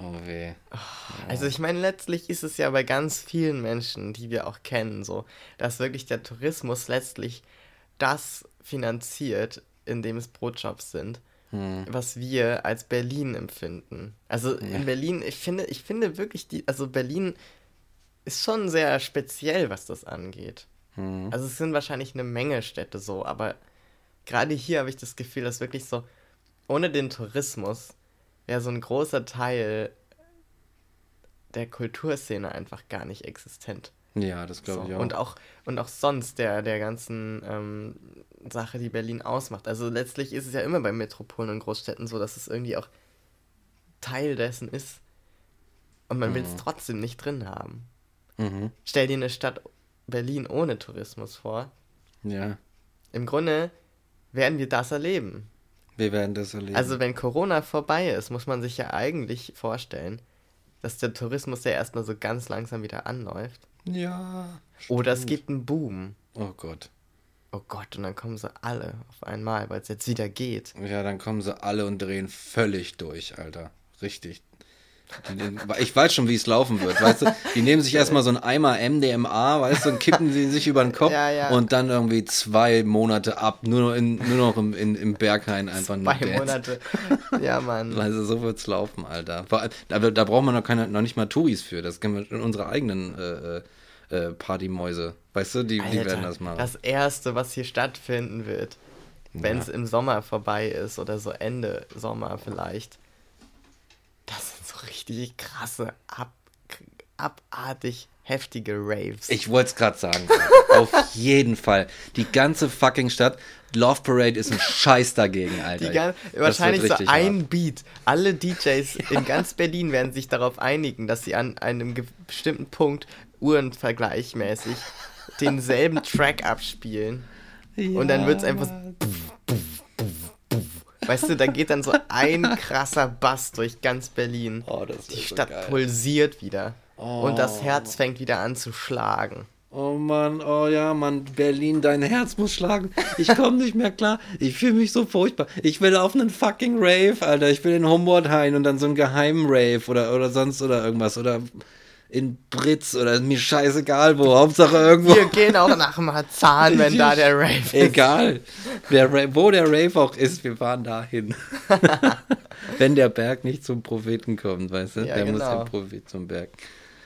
Oh weh. Also ich meine, letztlich ist es ja bei ganz vielen Menschen, die wir auch kennen, so, dass wirklich der Tourismus letztlich das finanziert, in dem es Brotjobs sind, Hm. was wir als Berlin empfinden. Also in Berlin, ich finde, ich finde wirklich die, also Berlin ist schon sehr speziell, was das angeht. Hm. Also es sind wahrscheinlich eine Menge Städte so, aber gerade hier habe ich das Gefühl, dass wirklich so ohne den Tourismus wäre so ein großer Teil der Kulturszene einfach gar nicht existent. Ja, das glaube So. ich auch. Und auch und auch sonst der der ganzen ähm, Sache, die Berlin ausmacht. Also letztlich ist es ja immer bei Metropolen und Großstädten so, dass es irgendwie auch Teil dessen ist und man will es trotzdem nicht drin haben. mhm. Stell dir eine Stadt Berlin ohne Tourismus vor. Ja, Im Grunde werden wir das erleben. Wir werden das erleben. Also wenn Corona vorbei ist, muss man sich ja eigentlich vorstellen, dass der Tourismus ja erstmal so ganz langsam wieder anläuft. ja. Oder es stimmt. gibt einen Boom. Oh Gott. Oh Gott, und dann kommen sie alle auf einmal, weil es jetzt wieder geht. Ja, dann kommen sie alle und drehen völlig durch, Alter. Richtig. Ich weiß schon, wie es laufen wird, weißt du? Die nehmen sich erstmal so einen Eimer MDMA, weißt du, und kippen sie sich über den Kopf Ja, ja. und dann irgendwie zwei Monate ab, nur noch, in, nur noch im, in, im Berghain einfach nur Zwei. Monate. Ja, Mann. Also so wird's laufen, Alter. Aber da braucht man noch, keine, noch nicht mal Touris für. Das können wir in unsere eigenen äh, äh, Partymäuse. Weißt du, die, die werden das machen. Das erste, was hier stattfinden wird, wenn es Ja. im Sommer vorbei ist oder so Ende Sommer vielleicht, das sind so richtig krasse, ab, abartig heftige Raves. Ich wollte es gerade sagen. Auf jeden Fall. Die ganze fucking Stadt. Love Parade ist ein Scheiß dagegen, Alter. Die gan- Das wahrscheinlich wird so ein hart. Beat. Alle DJs <laughs> in ganz Berlin werden sich darauf einigen, dass sie an einem bestimmten Punkt uhrenvergleichmäßig denselben Track abspielen. Und dann wird's einfach so Weißt du, da geht dann so ein <laughs> krasser Bass durch ganz Berlin. Oh, das Die so Stadt geil. pulsiert wieder. Und das Oh. Herz fängt wieder an zu schlagen. Oh Mann, oh ja, Mann, Berlin, dein Herz muss schlagen. Ich komme nicht mehr klar. Ich fühle mich so furchtbar. Ich will auf einen fucking Rave, Alter. Ich will in Humboldt-Hain und dann so einen geheimen Rave oder, oder sonst oder irgendwas. Oder in Britz oder mir scheißegal wo. Hauptsache irgendwo. Wir gehen auch nach Marzahn, wenn da der <laughs> Rave ist. Egal, wer, Ra- wo der Rave auch ist, wir fahren dahin. <laughs> Wenn der Berg nicht zum Propheten kommt, weißt du? Ja, der muss genau. der Prophet zum Berg.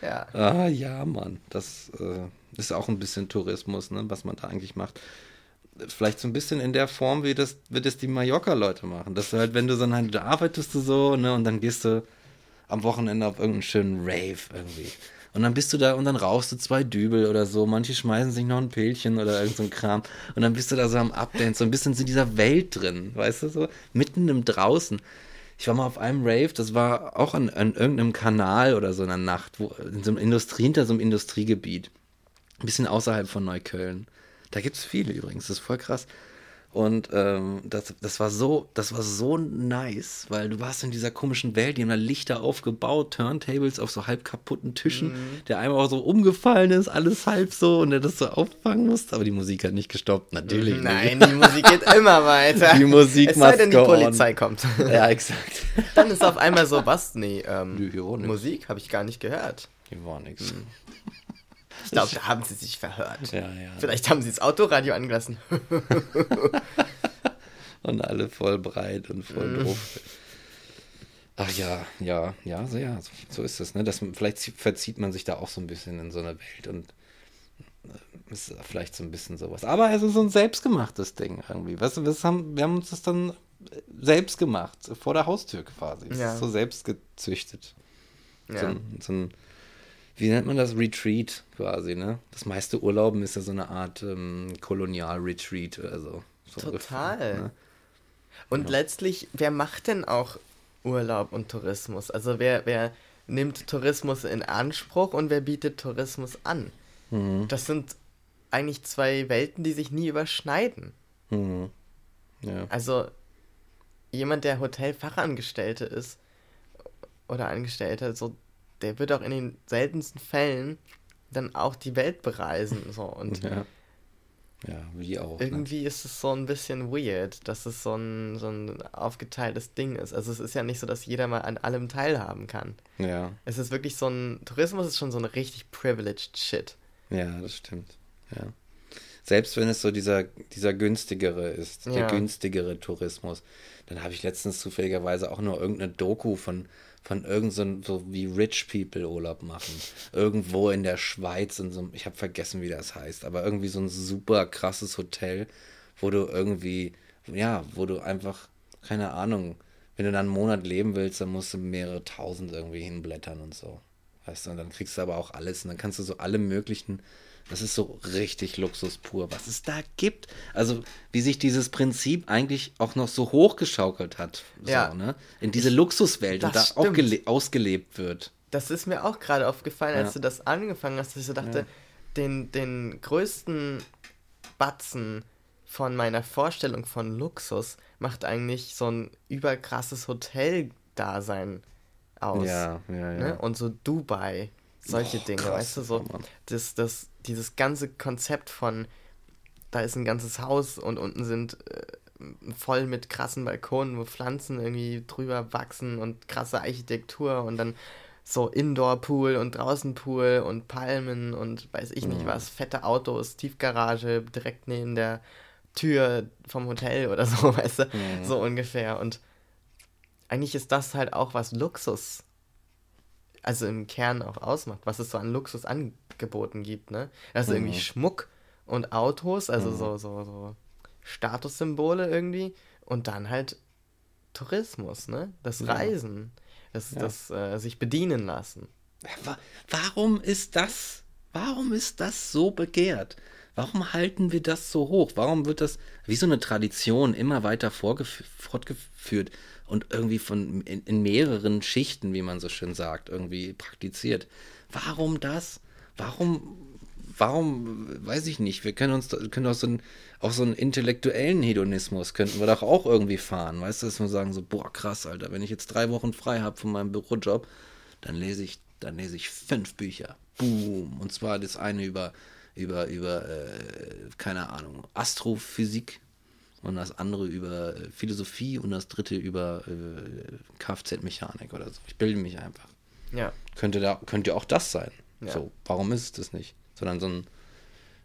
Ja. Ah ja, Mann, das äh, ist auch ein bisschen Tourismus, ne, was man da eigentlich macht. Vielleicht so ein bisschen in der Form, wie das, wie das die Mallorca-Leute machen. Dass du halt, wenn du dann halt, da arbeitest du so, ne, und dann gehst du am Wochenende auf irgendeinen schönen Rave irgendwie. Und dann bist du da und dann rauchst du zwei Dübel oder so. Manche schmeißen sich noch ein Pilchen oder irgend so Kram. Und dann bist du da so am Updance, so ein bisschen in dieser Welt drin, weißt du so? Mitten im Draußen. Ich war mal auf einem Rave, das war auch an, an irgendeinem Kanal oder so in der Nacht, wo, in so einem Industrie, hinter so einem Industriegebiet. Ein bisschen außerhalb von Neukölln. Da gibt es viele übrigens, das ist voll krass. Und ähm, das, das war so, das war so nice, weil du warst in dieser komischen Welt, die haben da Lichter aufgebaut, Turntables auf so halb kaputten Tischen, der einmal auch so umgefallen ist, alles halb so und der das so auffangen musste, aber die Musik hat nicht gestoppt, natürlich. Nein, die Musik geht immer weiter. Die Musik es sei denn, die go on. Polizei kommt. Nicht. Ja, exakt. Dann ist auf einmal so, was? Nee, ähm, nix. Musik habe ich gar nicht gehört. Hier war nichts. Ich glaube, da haben sie sich verhört. Ja, ja. Vielleicht haben sie das Autoradio angelassen. <laughs> Und alle voll breit und voll Mhm. doof. Ach ja, ja, ja, so, ja, so, so ist es, ne? Das, vielleicht zie- verzieht man sich da auch so ein bisschen in so einer Welt und äh, ist vielleicht so ein bisschen sowas. Aber es ist so ein selbstgemachtes Ding irgendwie. Weißt du, wir haben, wir haben uns das dann selbst gemacht, vor der Haustür quasi. Es Ja. ist so selbst gezüchtet. So, Ja. ein, so ein, wie nennt man das? Retreat quasi, ne? Das meiste Urlauben ist ja so eine Art ähm, Kolonial-Retreat oder so. Total. ungefähr, ne? Und letztlich, wer macht denn auch Urlaub und Tourismus? Also wer, wer nimmt Tourismus in Anspruch und wer bietet Tourismus an? Mhm. Das sind eigentlich zwei Welten, die sich nie überschneiden. Mhm. Ja. Also jemand, der Hotelfachangestellte ist oder Angestellter, so, der wird auch in den seltensten Fällen dann auch die Welt bereisen. So. Und ja. Ja, wie auch. Ne? irgendwie ist es so ein bisschen weird, dass es so ein, so ein aufgeteiltes Ding ist. Also es ist ja nicht so, dass jeder mal an allem teilhaben kann. Ja, Es ist wirklich so ein, Tourismus ist schon so ein richtig privileged Shit. ja, das stimmt. Ja. Selbst wenn es so dieser, dieser günstigere ist, der Ja. günstigere Tourismus, dann habe ich letztens zufälligerweise auch nur irgendeine Doku von, von irgend so, so wie Rich People Urlaub machen. Irgendwo in der Schweiz, in so einem, ich habe vergessen, wie das heißt, aber irgendwie so ein super krasses Hotel, wo du irgendwie, ja, wo du einfach keine Ahnung, wenn du dann einen Monat leben willst, dann musst du mehrere tausend irgendwie hinblättern und so. Weißt du, und dann kriegst du aber auch alles und dann kannst du so alle möglichen, das ist so richtig Luxus pur, was es da gibt. Also, wie sich dieses Prinzip eigentlich auch noch so hochgeschaukelt hat, so, Ja. ne? In diese Luxuswelt und da auch ausgelebt wird. Das ist mir auch gerade aufgefallen, als Ja. du das angefangen hast, dass ich so dachte, den, den größten Batzen von meiner Vorstellung von Luxus macht eigentlich so ein überkrasses Hotel-Dasein aus. Ja, ja, ja. Ne? Und so Dubai, solche Oh, Dinge, krass, weißt du, so ja, das, das, dieses ganze Konzept von, da ist ein ganzes Haus und unten sind äh, voll mit krassen Balkonen, wo Pflanzen irgendwie drüber wachsen und krasse Architektur und dann so Indoor-Pool und Draußen-Pool und Palmen und weiß ich nicht was, fette Autos, Tiefgarage direkt neben der Tür vom Hotel <laughs> oder so, weißt du, so ungefähr. Und eigentlich ist das halt auch was Luxus, also im Kern auch ausmacht, was es so an Luxusangeboten gibt, ne? Also irgendwie Schmuck und Autos, also so, so, so Statussymbole irgendwie und dann halt Tourismus, ne? Das Reisen, das, das äh, sich bedienen lassen. Wa- Warum ist das? Warum ist das so begehrt? Warum halten wir das so hoch? Warum wird das wie so eine Tradition immer weiter fortgeführt und irgendwie von in, in mehreren Schichten, wie man so schön sagt, irgendwie praktiziert? Warum das? Warum? Warum? Weiß ich nicht. Wir können uns, können auch so einen, auch so einen intellektuellen Hedonismus könnten wir doch auch irgendwie fahren, weißt du, dass wir sagen so, boah krass, Alter, wenn ich jetzt drei Wochen frei habe von meinem Bürojob, dann lese ich, dann lese ich fünf Bücher. Boom. Und zwar das eine über, über, über, äh, keine Ahnung, Astrophysik und das andere über äh, Philosophie und das dritte über äh, Kfz-Mechanik oder so. Ich bilde mich einfach. Ja. Könnte da, könnte auch das sein. Ja. So, warum ist es das nicht? Sondern so ein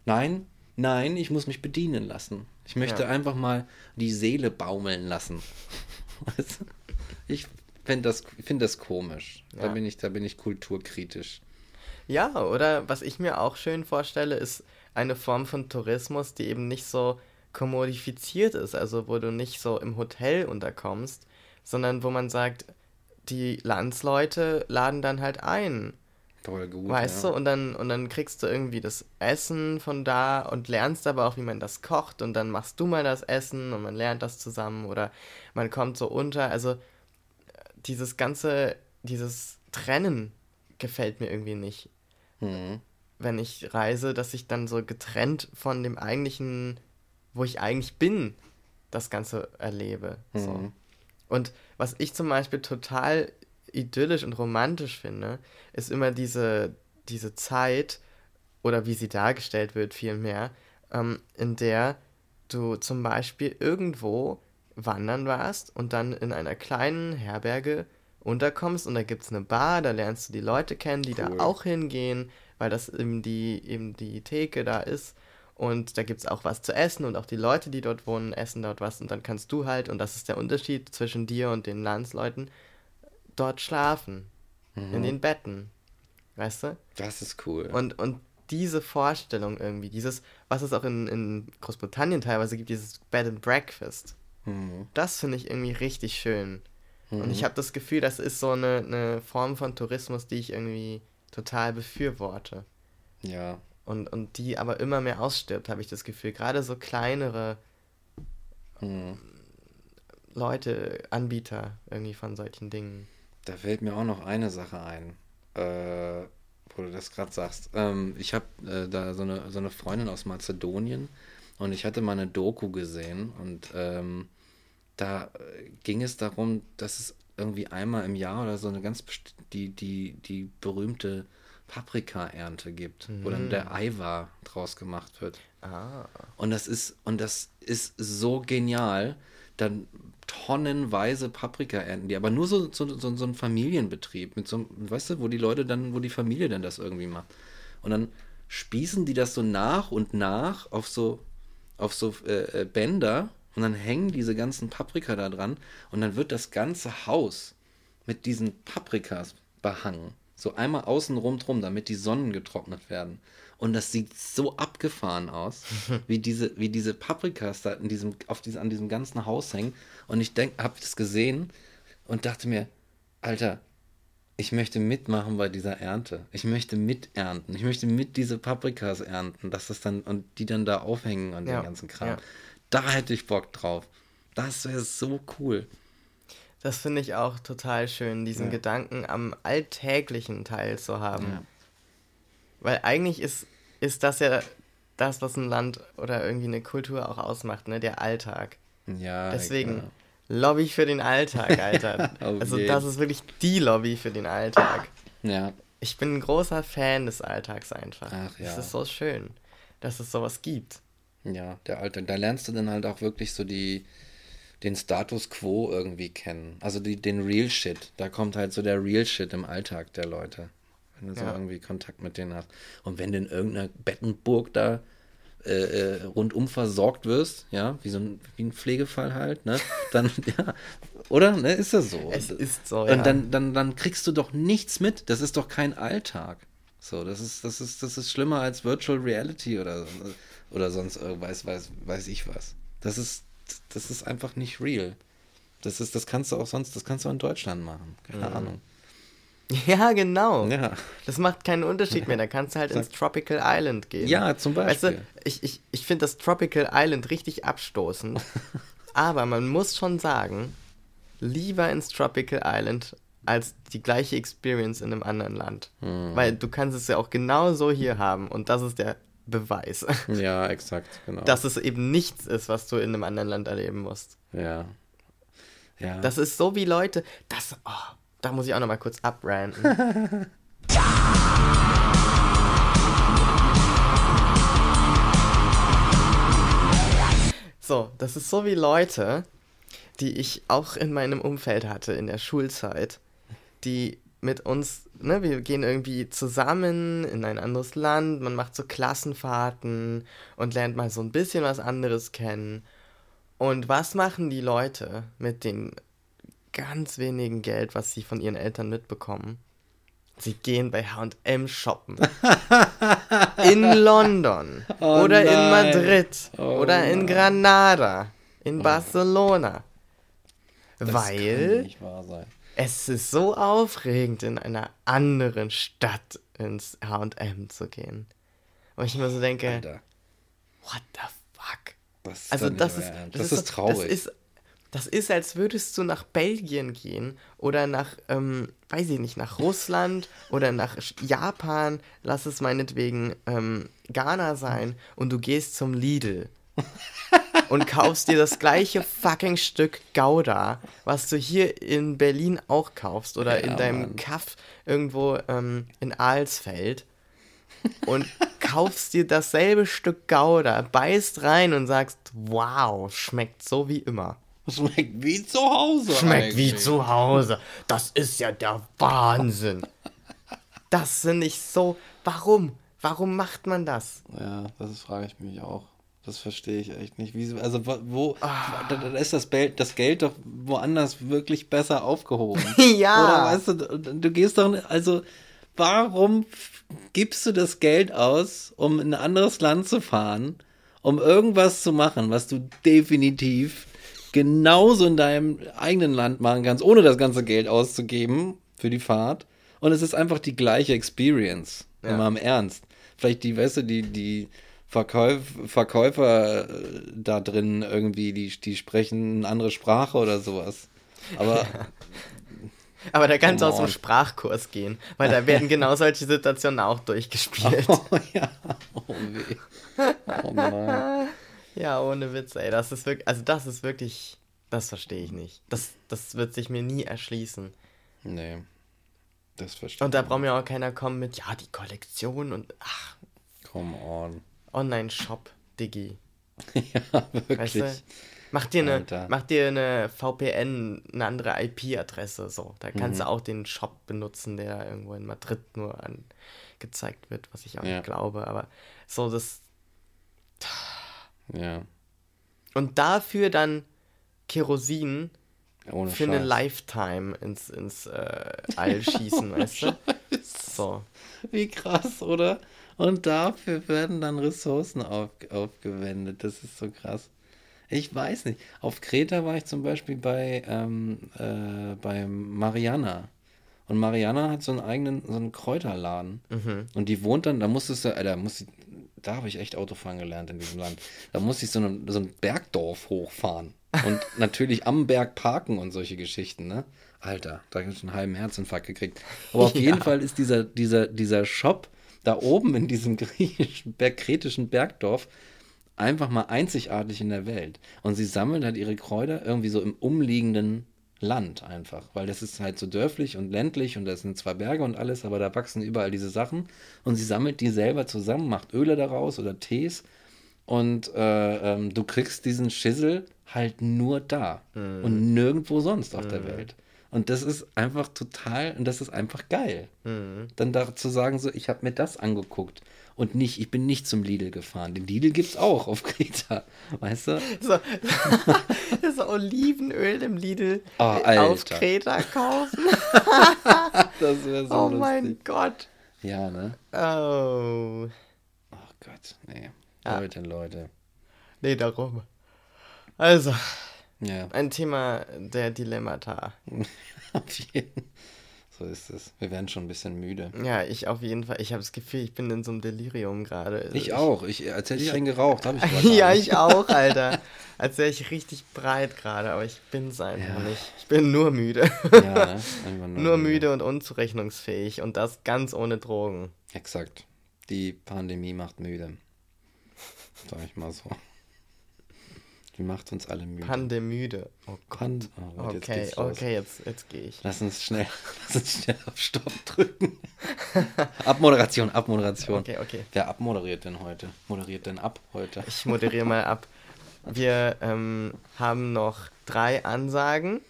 Nein, nein, ich muss mich bedienen lassen. Ich möchte Ja. einfach mal die Seele baumeln lassen. <laughs> Ich finde das, find das komisch. Da Ja. bin ich, da bin ich kulturkritisch. Ja, oder was ich mir auch schön vorstelle, ist eine Form von Tourismus, die eben nicht so kommodifiziert ist, also wo du nicht so im Hotel unterkommst, sondern wo man sagt, die Landsleute laden dann halt ein, Voll gut. weißt ja. du, und dann, und dann kriegst du irgendwie das Essen von da und lernst aber auch, wie man das kocht und dann machst du mal das Essen und man lernt das zusammen oder man kommt so unter, also dieses ganze, dieses Trennen gefällt mir irgendwie nicht Mhm. wenn ich reise, dass ich dann so getrennt von dem eigentlichen, wo ich eigentlich bin, das Ganze erlebe. So. Mhm. Und was ich zum Beispiel total idyllisch und romantisch finde, ist immer diese, diese Zeit, oder wie sie dargestellt wird vielmehr, ähm, in der du zum Beispiel irgendwo wandern warst und dann in einer kleinen Herberge unterkommst und da gibt es eine Bar, da lernst du die Leute kennen, die Cool. da auch hingehen, weil das eben die, eben die Theke da ist. Und da gibt es auch was zu essen und auch die Leute, die dort wohnen, essen dort was und dann kannst du halt, und das ist der Unterschied zwischen dir und den Landsleuten, dort schlafen. In den Betten. Weißt du? Das ist cool. Und, und diese Vorstellung irgendwie, dieses, was es auch in, in Großbritannien teilweise gibt, dieses Bed and Breakfast, Mhm. das finde ich irgendwie richtig schön. Und ich habe das Gefühl, das ist so eine, eine Form von Tourismus, die ich irgendwie total befürworte. Ja. Und, und die aber immer mehr ausstirbt, habe ich das Gefühl. Gerade so kleinere Mhm. Leute, Anbieter irgendwie von solchen Dingen. Da fällt mir auch noch eine Sache ein, äh, wo du das gerade sagst. Ähm, ich habe äh, da so eine, so eine Freundin aus Mazedonien und ich hatte mal eine Doku gesehen und ähm, da äh, ging es darum, dass es irgendwie einmal im Jahr oder so eine ganz die, die, die berühmte Paprika-Ernte gibt, wo dann der Eiwar draus gemacht wird. Ah. Und das ist, und das ist so genial. Dann tonnenweise Paprika ernten die, aber nur so, so, so, so ein Familienbetrieb, mit so weißt du, wo die Leute dann, wo die Familie dann das irgendwie macht. Und dann spießen die das so nach und nach auf so, auf so äh, äh, Bänder und dann hängen diese ganzen Paprika da dran und dann wird das ganze Haus mit diesen Paprikas behangen. So einmal außen rum drum, damit die Sonnen getrocknet werden. Und das sieht so abgefahren aus, <laughs> wie diese, wie diese Paprikas da in diesem, auf diesem, an diesem ganzen Haus hängen. Und ich habe das gesehen und dachte mir, Alter, ich möchte mitmachen bei dieser Ernte. Ich möchte miternten. Ich möchte mit diese Paprikas ernten, dass das dann und die dann da aufhängen und Ja, den ganzen Kram. ja. Da hätte ich Bock drauf. Das wäre so cool. Das finde ich auch total schön, diesen Ja. Gedanken am alltäglichen Teil zu haben. Weil eigentlich ist, ist das ja das, was ein Land oder irgendwie eine Kultur auch ausmacht, ne? Der Alltag. Ja. Deswegen klar. Lobby für den Alltag, <laughs> Alter. Also jeden. das ist wirklich die Lobby für den Alltag. Ja. Ich bin ein großer Fan des Alltags einfach. Ach ja. Es ist so schön, dass es sowas gibt. Ja, der Alte. Da lernst du dann halt auch wirklich so die, den Status quo irgendwie kennen. Also die, den Real Shit. Da kommt halt so der Real Shit im Alltag der Leute. Wenn du so Ja. irgendwie Kontakt mit denen hast. Und wenn du in irgendeiner Bettenburg da äh, äh, rundum versorgt wirst, ja, wie so ein, wie ein Pflegefall halt, ne? <laughs> Dann, ja, oder? Ne? Ist das so? Es ist so, Und ja. dann, dann, dann kriegst du doch nichts mit. Das ist doch kein Alltag. So, das ist, das ist, das ist schlimmer als Virtual Reality oder, oder sonst irgendwas, weiß, weiß ich was. Das ist, das ist einfach nicht real. Das ist, das kannst du auch sonst, das kannst du in Deutschland machen. Keine Ahnung. <laughs> Ja, genau. Ja. Das macht keinen Unterschied mehr. Da kannst du halt ins Tropical Island gehen. Ja, zum Weißt Beispiel. du, ich, ich, ich finde das Tropical Island richtig abstoßend. <laughs> aber man muss schon sagen, lieber ins Tropical Island als die gleiche Experience in einem anderen Land. Hm. Weil du kannst es ja auch genauso hier haben und das ist der Beweis, <laughs> Ja, exakt, genau. dass es eben nichts ist, was du in einem anderen Land erleben musst. ja. Ja. Das ist so wie Leute, das, oh, da muss ich auch noch mal kurz abranten. <laughs> So, das ist so wie Leute, die ich auch in meinem Umfeld hatte in der Schulzeit, die mit uns, ne, wir gehen irgendwie zusammen in ein anderes Land, man macht so Klassenfahrten und lernt mal so ein bisschen was anderes kennen. Und was machen die Leute mit dem ganz wenigen Geld, was sie von ihren Eltern mitbekommen? Sie gehen bei HM shoppen. <laughs> in London. Oh oder in nein. Madrid. Oh oder in. Granada. In Barcelona. das Weil es ist so aufregend, in einer anderen Stadt ins HM zu gehen. Und ich immer so denke, Alter. what the fuck? Das ist Also das ist, das, das ist, ist so- traurig. Das ist, das ist, als würdest du nach Belgien gehen oder nach, ähm, weiß ich nicht, nach Russland oder nach Japan, lass es meinetwegen ähm, Ghana sein und du gehst zum Lidl <laughs> und kaufst dir das gleiche fucking Stück Gouda, was du hier in Berlin auch kaufst oder in Ja, deinem Mann. Kaff irgendwo ähm, in Alsfeld und kaufst dir dasselbe Stück Gouda, beißt rein und sagst, wow, schmeckt so wie immer. Schmeckt wie zu Hause. Schmeckt wie eigentlich. zu Hause. Das ist ja der Wahnsinn. Das finde ich so. Warum? Warum macht man das? Ja, das frage ich mich auch. Das verstehe ich echt nicht. Wieso, also wo, Ah. da, ist das Geld, das Geld doch woanders wirklich besser aufgehoben. <laughs> Ja. Oder weißt du, du, gehst doch, nicht- also warum gibst du das Geld aus, um in ein anderes Land zu fahren, um irgendwas zu machen, was du definitiv genauso in deinem eigenen Land machen kannst, ohne das ganze Geld auszugeben für die Fahrt. Und es ist einfach die gleiche Experience. Ja. Mal im Ernst. Vielleicht die, weißt du, die, die Verkäuf, Verkäufer äh, da drin irgendwie, die, die sprechen eine andere Sprache oder sowas. Aber <laughs> Aber da kannst du aus dem. Sprachkurs gehen, weil da werden <laughs> genau solche Situationen auch durchgespielt. oh ja, oh weh. Oh nein. <laughs> Ja, ohne Witz, ey. Das ist wirklich, also das ist wirklich, das verstehe ich nicht. Das, das wird sich mir nie erschließen. Nee. Das verstehe Und da braucht mir auch keiner kommen mit, ja, die Kollektion und, ach, Come on. Online-Shop, Diggi. <laughs> ja, wirklich. Weißt du? Mach dir eine, Alter. mach dir eine VPN, eine andere IP-Adresse, so. Da kannst Mhm. du auch den Shop benutzen, der irgendwo in Madrid nur angezeigt wird, was ich auch Ja. nicht glaube, aber so das. Ja. Und dafür dann Kerosin Ohne für eine Scheiß. Lifetime ins, ins äh, All <laughs> schießen, weißt du? So. Wie krass, oder? Und dafür werden dann Ressourcen auf, aufgewendet. Das ist so krass. Ich weiß nicht. Auf Kreta war ich zum Beispiel bei, ähm, äh, bei Mariana. Und Mariana hat so einen eigenen, so einen Kräuterladen. Und die wohnt dann, da musstest du, Alter, muss ich, da habe ich echt Autofahren gelernt in diesem Land. Da musste ich so, eine, so ein Bergdorf hochfahren. Und <laughs> natürlich am Berg parken und solche Geschichten, ne? Alter, da habe ich einen halben Herzinfarkt gekriegt. Aber auf <laughs> Ja. jeden Fall ist dieser, dieser, dieser Shop da oben in diesem <laughs> griechischen, kretischen Bergdorf einfach mal einzigartig in der Welt. Und sie sammelt halt ihre Kräuter irgendwie so im umliegenden Land einfach, weil das ist halt so dörflich und ländlich und das sind zwar Berge und alles, aber da wachsen überall diese Sachen und sie sammelt die selber zusammen, macht Öle daraus oder Tees und äh, ähm, du kriegst diesen Schissel halt nur da und nirgendwo sonst auf der Welt. Und das ist einfach total, und das ist einfach geil. Dann da zu sagen, so, ich habe mir das angeguckt und nicht, ich bin nicht zum Lidl gefahren. Den Lidl gibt's auch auf Kreta, weißt du? So, <laughs> so Olivenöl im Lidl Oh, äh, auf. Kreta kaufen. <laughs> Das wäre so Oh lustig. mein Gott. Ja, ne? Oh. Oh Gott, nee. Ja. Leute, Leute. Nee, darum. Also, Ja, ein Thema der Dilemmata. <laughs> auf jeden So ist es. Wir werden schon ein bisschen müde. Ja, ich auf jeden Fall. Ich habe das Gefühl, ich bin in so einem Delirium gerade. Ich auch. Ich, als hätte ich einen geraucht, habe ich <laughs> gar ja, ich auch, Alter. Als wäre ich richtig breit gerade, aber ich bin's einfach Ja. nicht. Ich bin nur müde. Ja, ne? Einfach nur <laughs> müde und unzurechnungsfähig und das ganz ohne Drogen. Exakt. Die Pandemie macht müde. Sag ich mal so. Die macht uns alle müde. Pandemüde. Oh Gott. Pand oh jetzt Okay, los. okay, jetzt, jetzt gehe ich. Lass uns schnell, <laughs> lass uns schnell auf Stopp drücken. <laughs> Abmoderation, Abmoderation. Okay, okay. Wer abmoderiert denn heute? Moderiert denn ab heute? Ich moderiere mal ab. Wir ähm, haben noch drei Ansagen.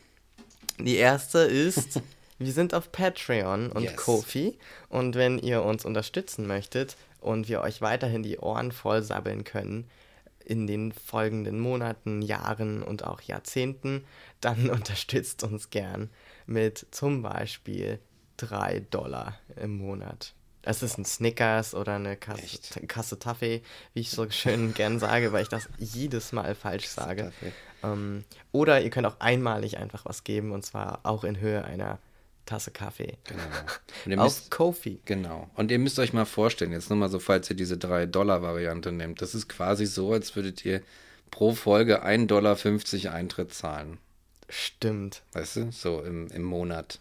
Die erste ist, <laughs> wir sind auf Patreon und Yes. Kofi. Und wenn ihr uns unterstützen möchtet und wir euch weiterhin die Ohren voll sabbeln können in den folgenden Monaten, Jahren und auch Jahrzehnten, dann <laughs> unterstützt uns gern mit zum Beispiel 3 Dollar im Monat. Das ist ein Snickers oder eine Kasse? Kasse Taffee, wie ich so schön gern sage, weil ich das jedes Mal falsch sage. Taffee. Ähm, oder ihr könnt auch einmalig einfach was geben und zwar auch in Höhe einer Tasse Kaffee. Genau. <laughs> Und ihr Auf müsst, Kofi. genau. Und ihr müsst euch mal vorstellen, jetzt nur mal so, falls ihr diese 3-Dollar-Variante nehmt, das ist quasi so, als würdet ihr pro Folge 1,50 Dollar Eintritt zahlen. Stimmt. Weißt du? So im, im Monat.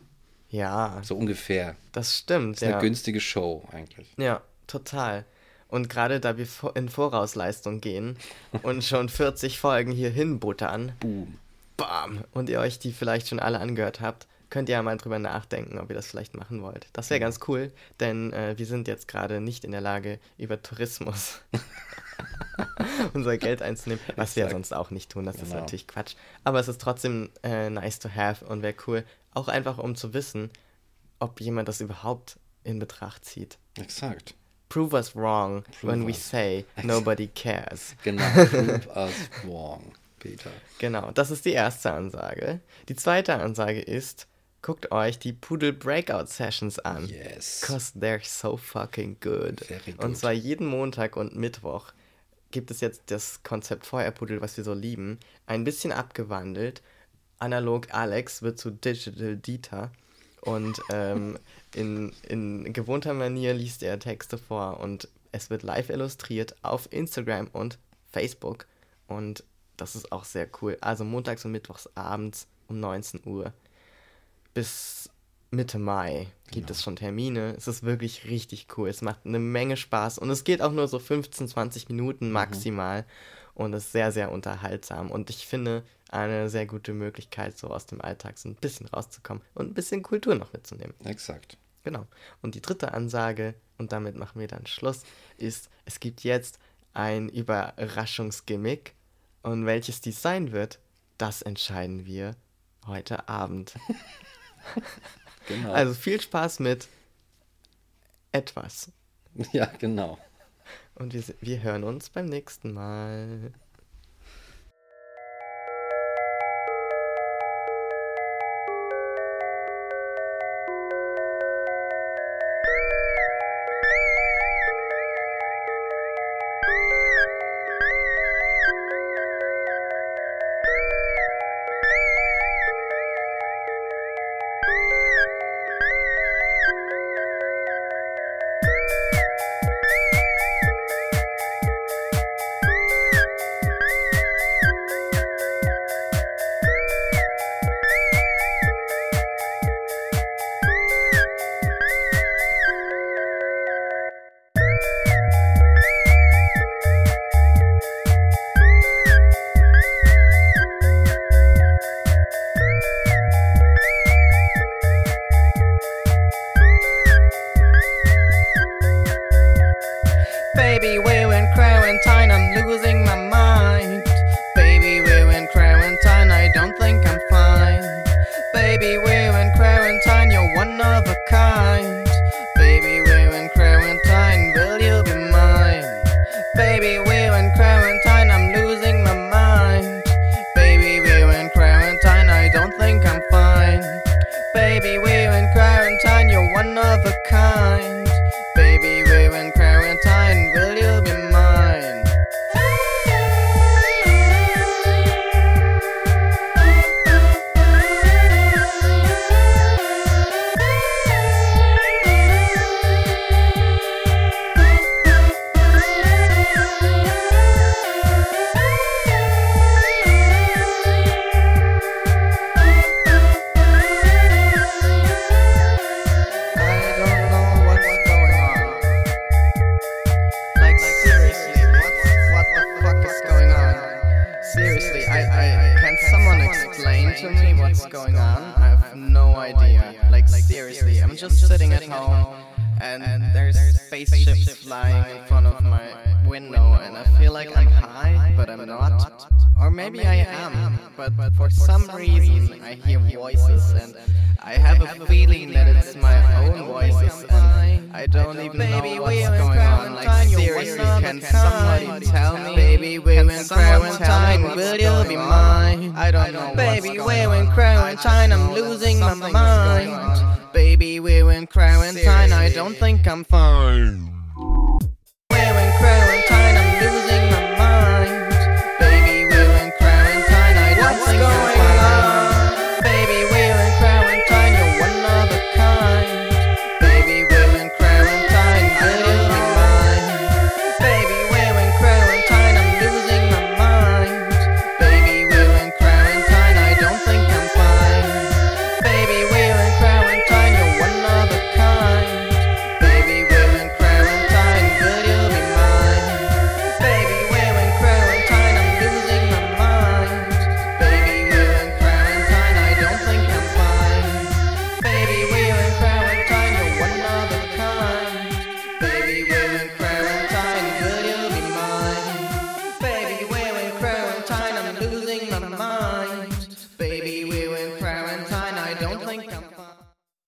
Ja, So ungefähr. das stimmt. Das ist eine Ja. günstige Show eigentlich. ja, total. Und gerade da wir in Vorausleistung gehen <laughs> und schon 40 Folgen hier hinbuttern, Boom. bam, und ihr euch die vielleicht schon alle angehört habt, könnt ihr ja mal drüber nachdenken, ob ihr das vielleicht machen wollt. Das wäre ganz cool, denn äh, wir sind jetzt gerade nicht in der Lage, über Tourismus <laughs> unser Geld einzunehmen, <laughs> was wir ja sonst auch nicht tun. Das ist Genau. natürlich Quatsch. Aber es ist trotzdem äh, nice to have und wäre cool, auch einfach um zu wissen, ob jemand das überhaupt in Betracht zieht. Exakt. Prove us wrong Prove when we us. say nobody cares. Genau. <laughs> Prove us wrong, Peter. Genau, das ist die erste Ansage. Die zweite Ansage ist, guckt euch die Pudel Breakout Sessions an. Yes. Cause they're so fucking good. Very Und good. zwar jeden Montag und Mittwoch gibt es jetzt das Konzept Feuerpudel, was wir so lieben, ein bisschen abgewandelt. Analog Alex wird zu Digital Dieter und ähm, <laughs> in, in gewohnter Manier liest er Texte vor und es wird live illustriert auf Instagram und Facebook und das ist auch sehr cool. Also montags und mittwochs abends um 19 Uhr bis Mitte Mai gibt es schon Termine. Es ist wirklich richtig cool. Es macht eine Menge Spaß und es geht auch nur so 15, 20 Minuten maximal und ist sehr, sehr unterhaltsam. Und ich finde eine sehr gute Möglichkeit, so aus dem Alltag so ein bisschen rauszukommen und ein bisschen Kultur noch mitzunehmen. Exakt. Genau. Und die dritte Ansage, und damit machen wir dann Schluss, ist, es gibt jetzt ein Überraschungsgimmick. Und welches dies sein wird, das entscheiden wir heute Abend. <laughs> <laughs> Genau. Also viel Spaß mit etwas. ja, genau. Und wir, wir hören uns beim nächsten Mal.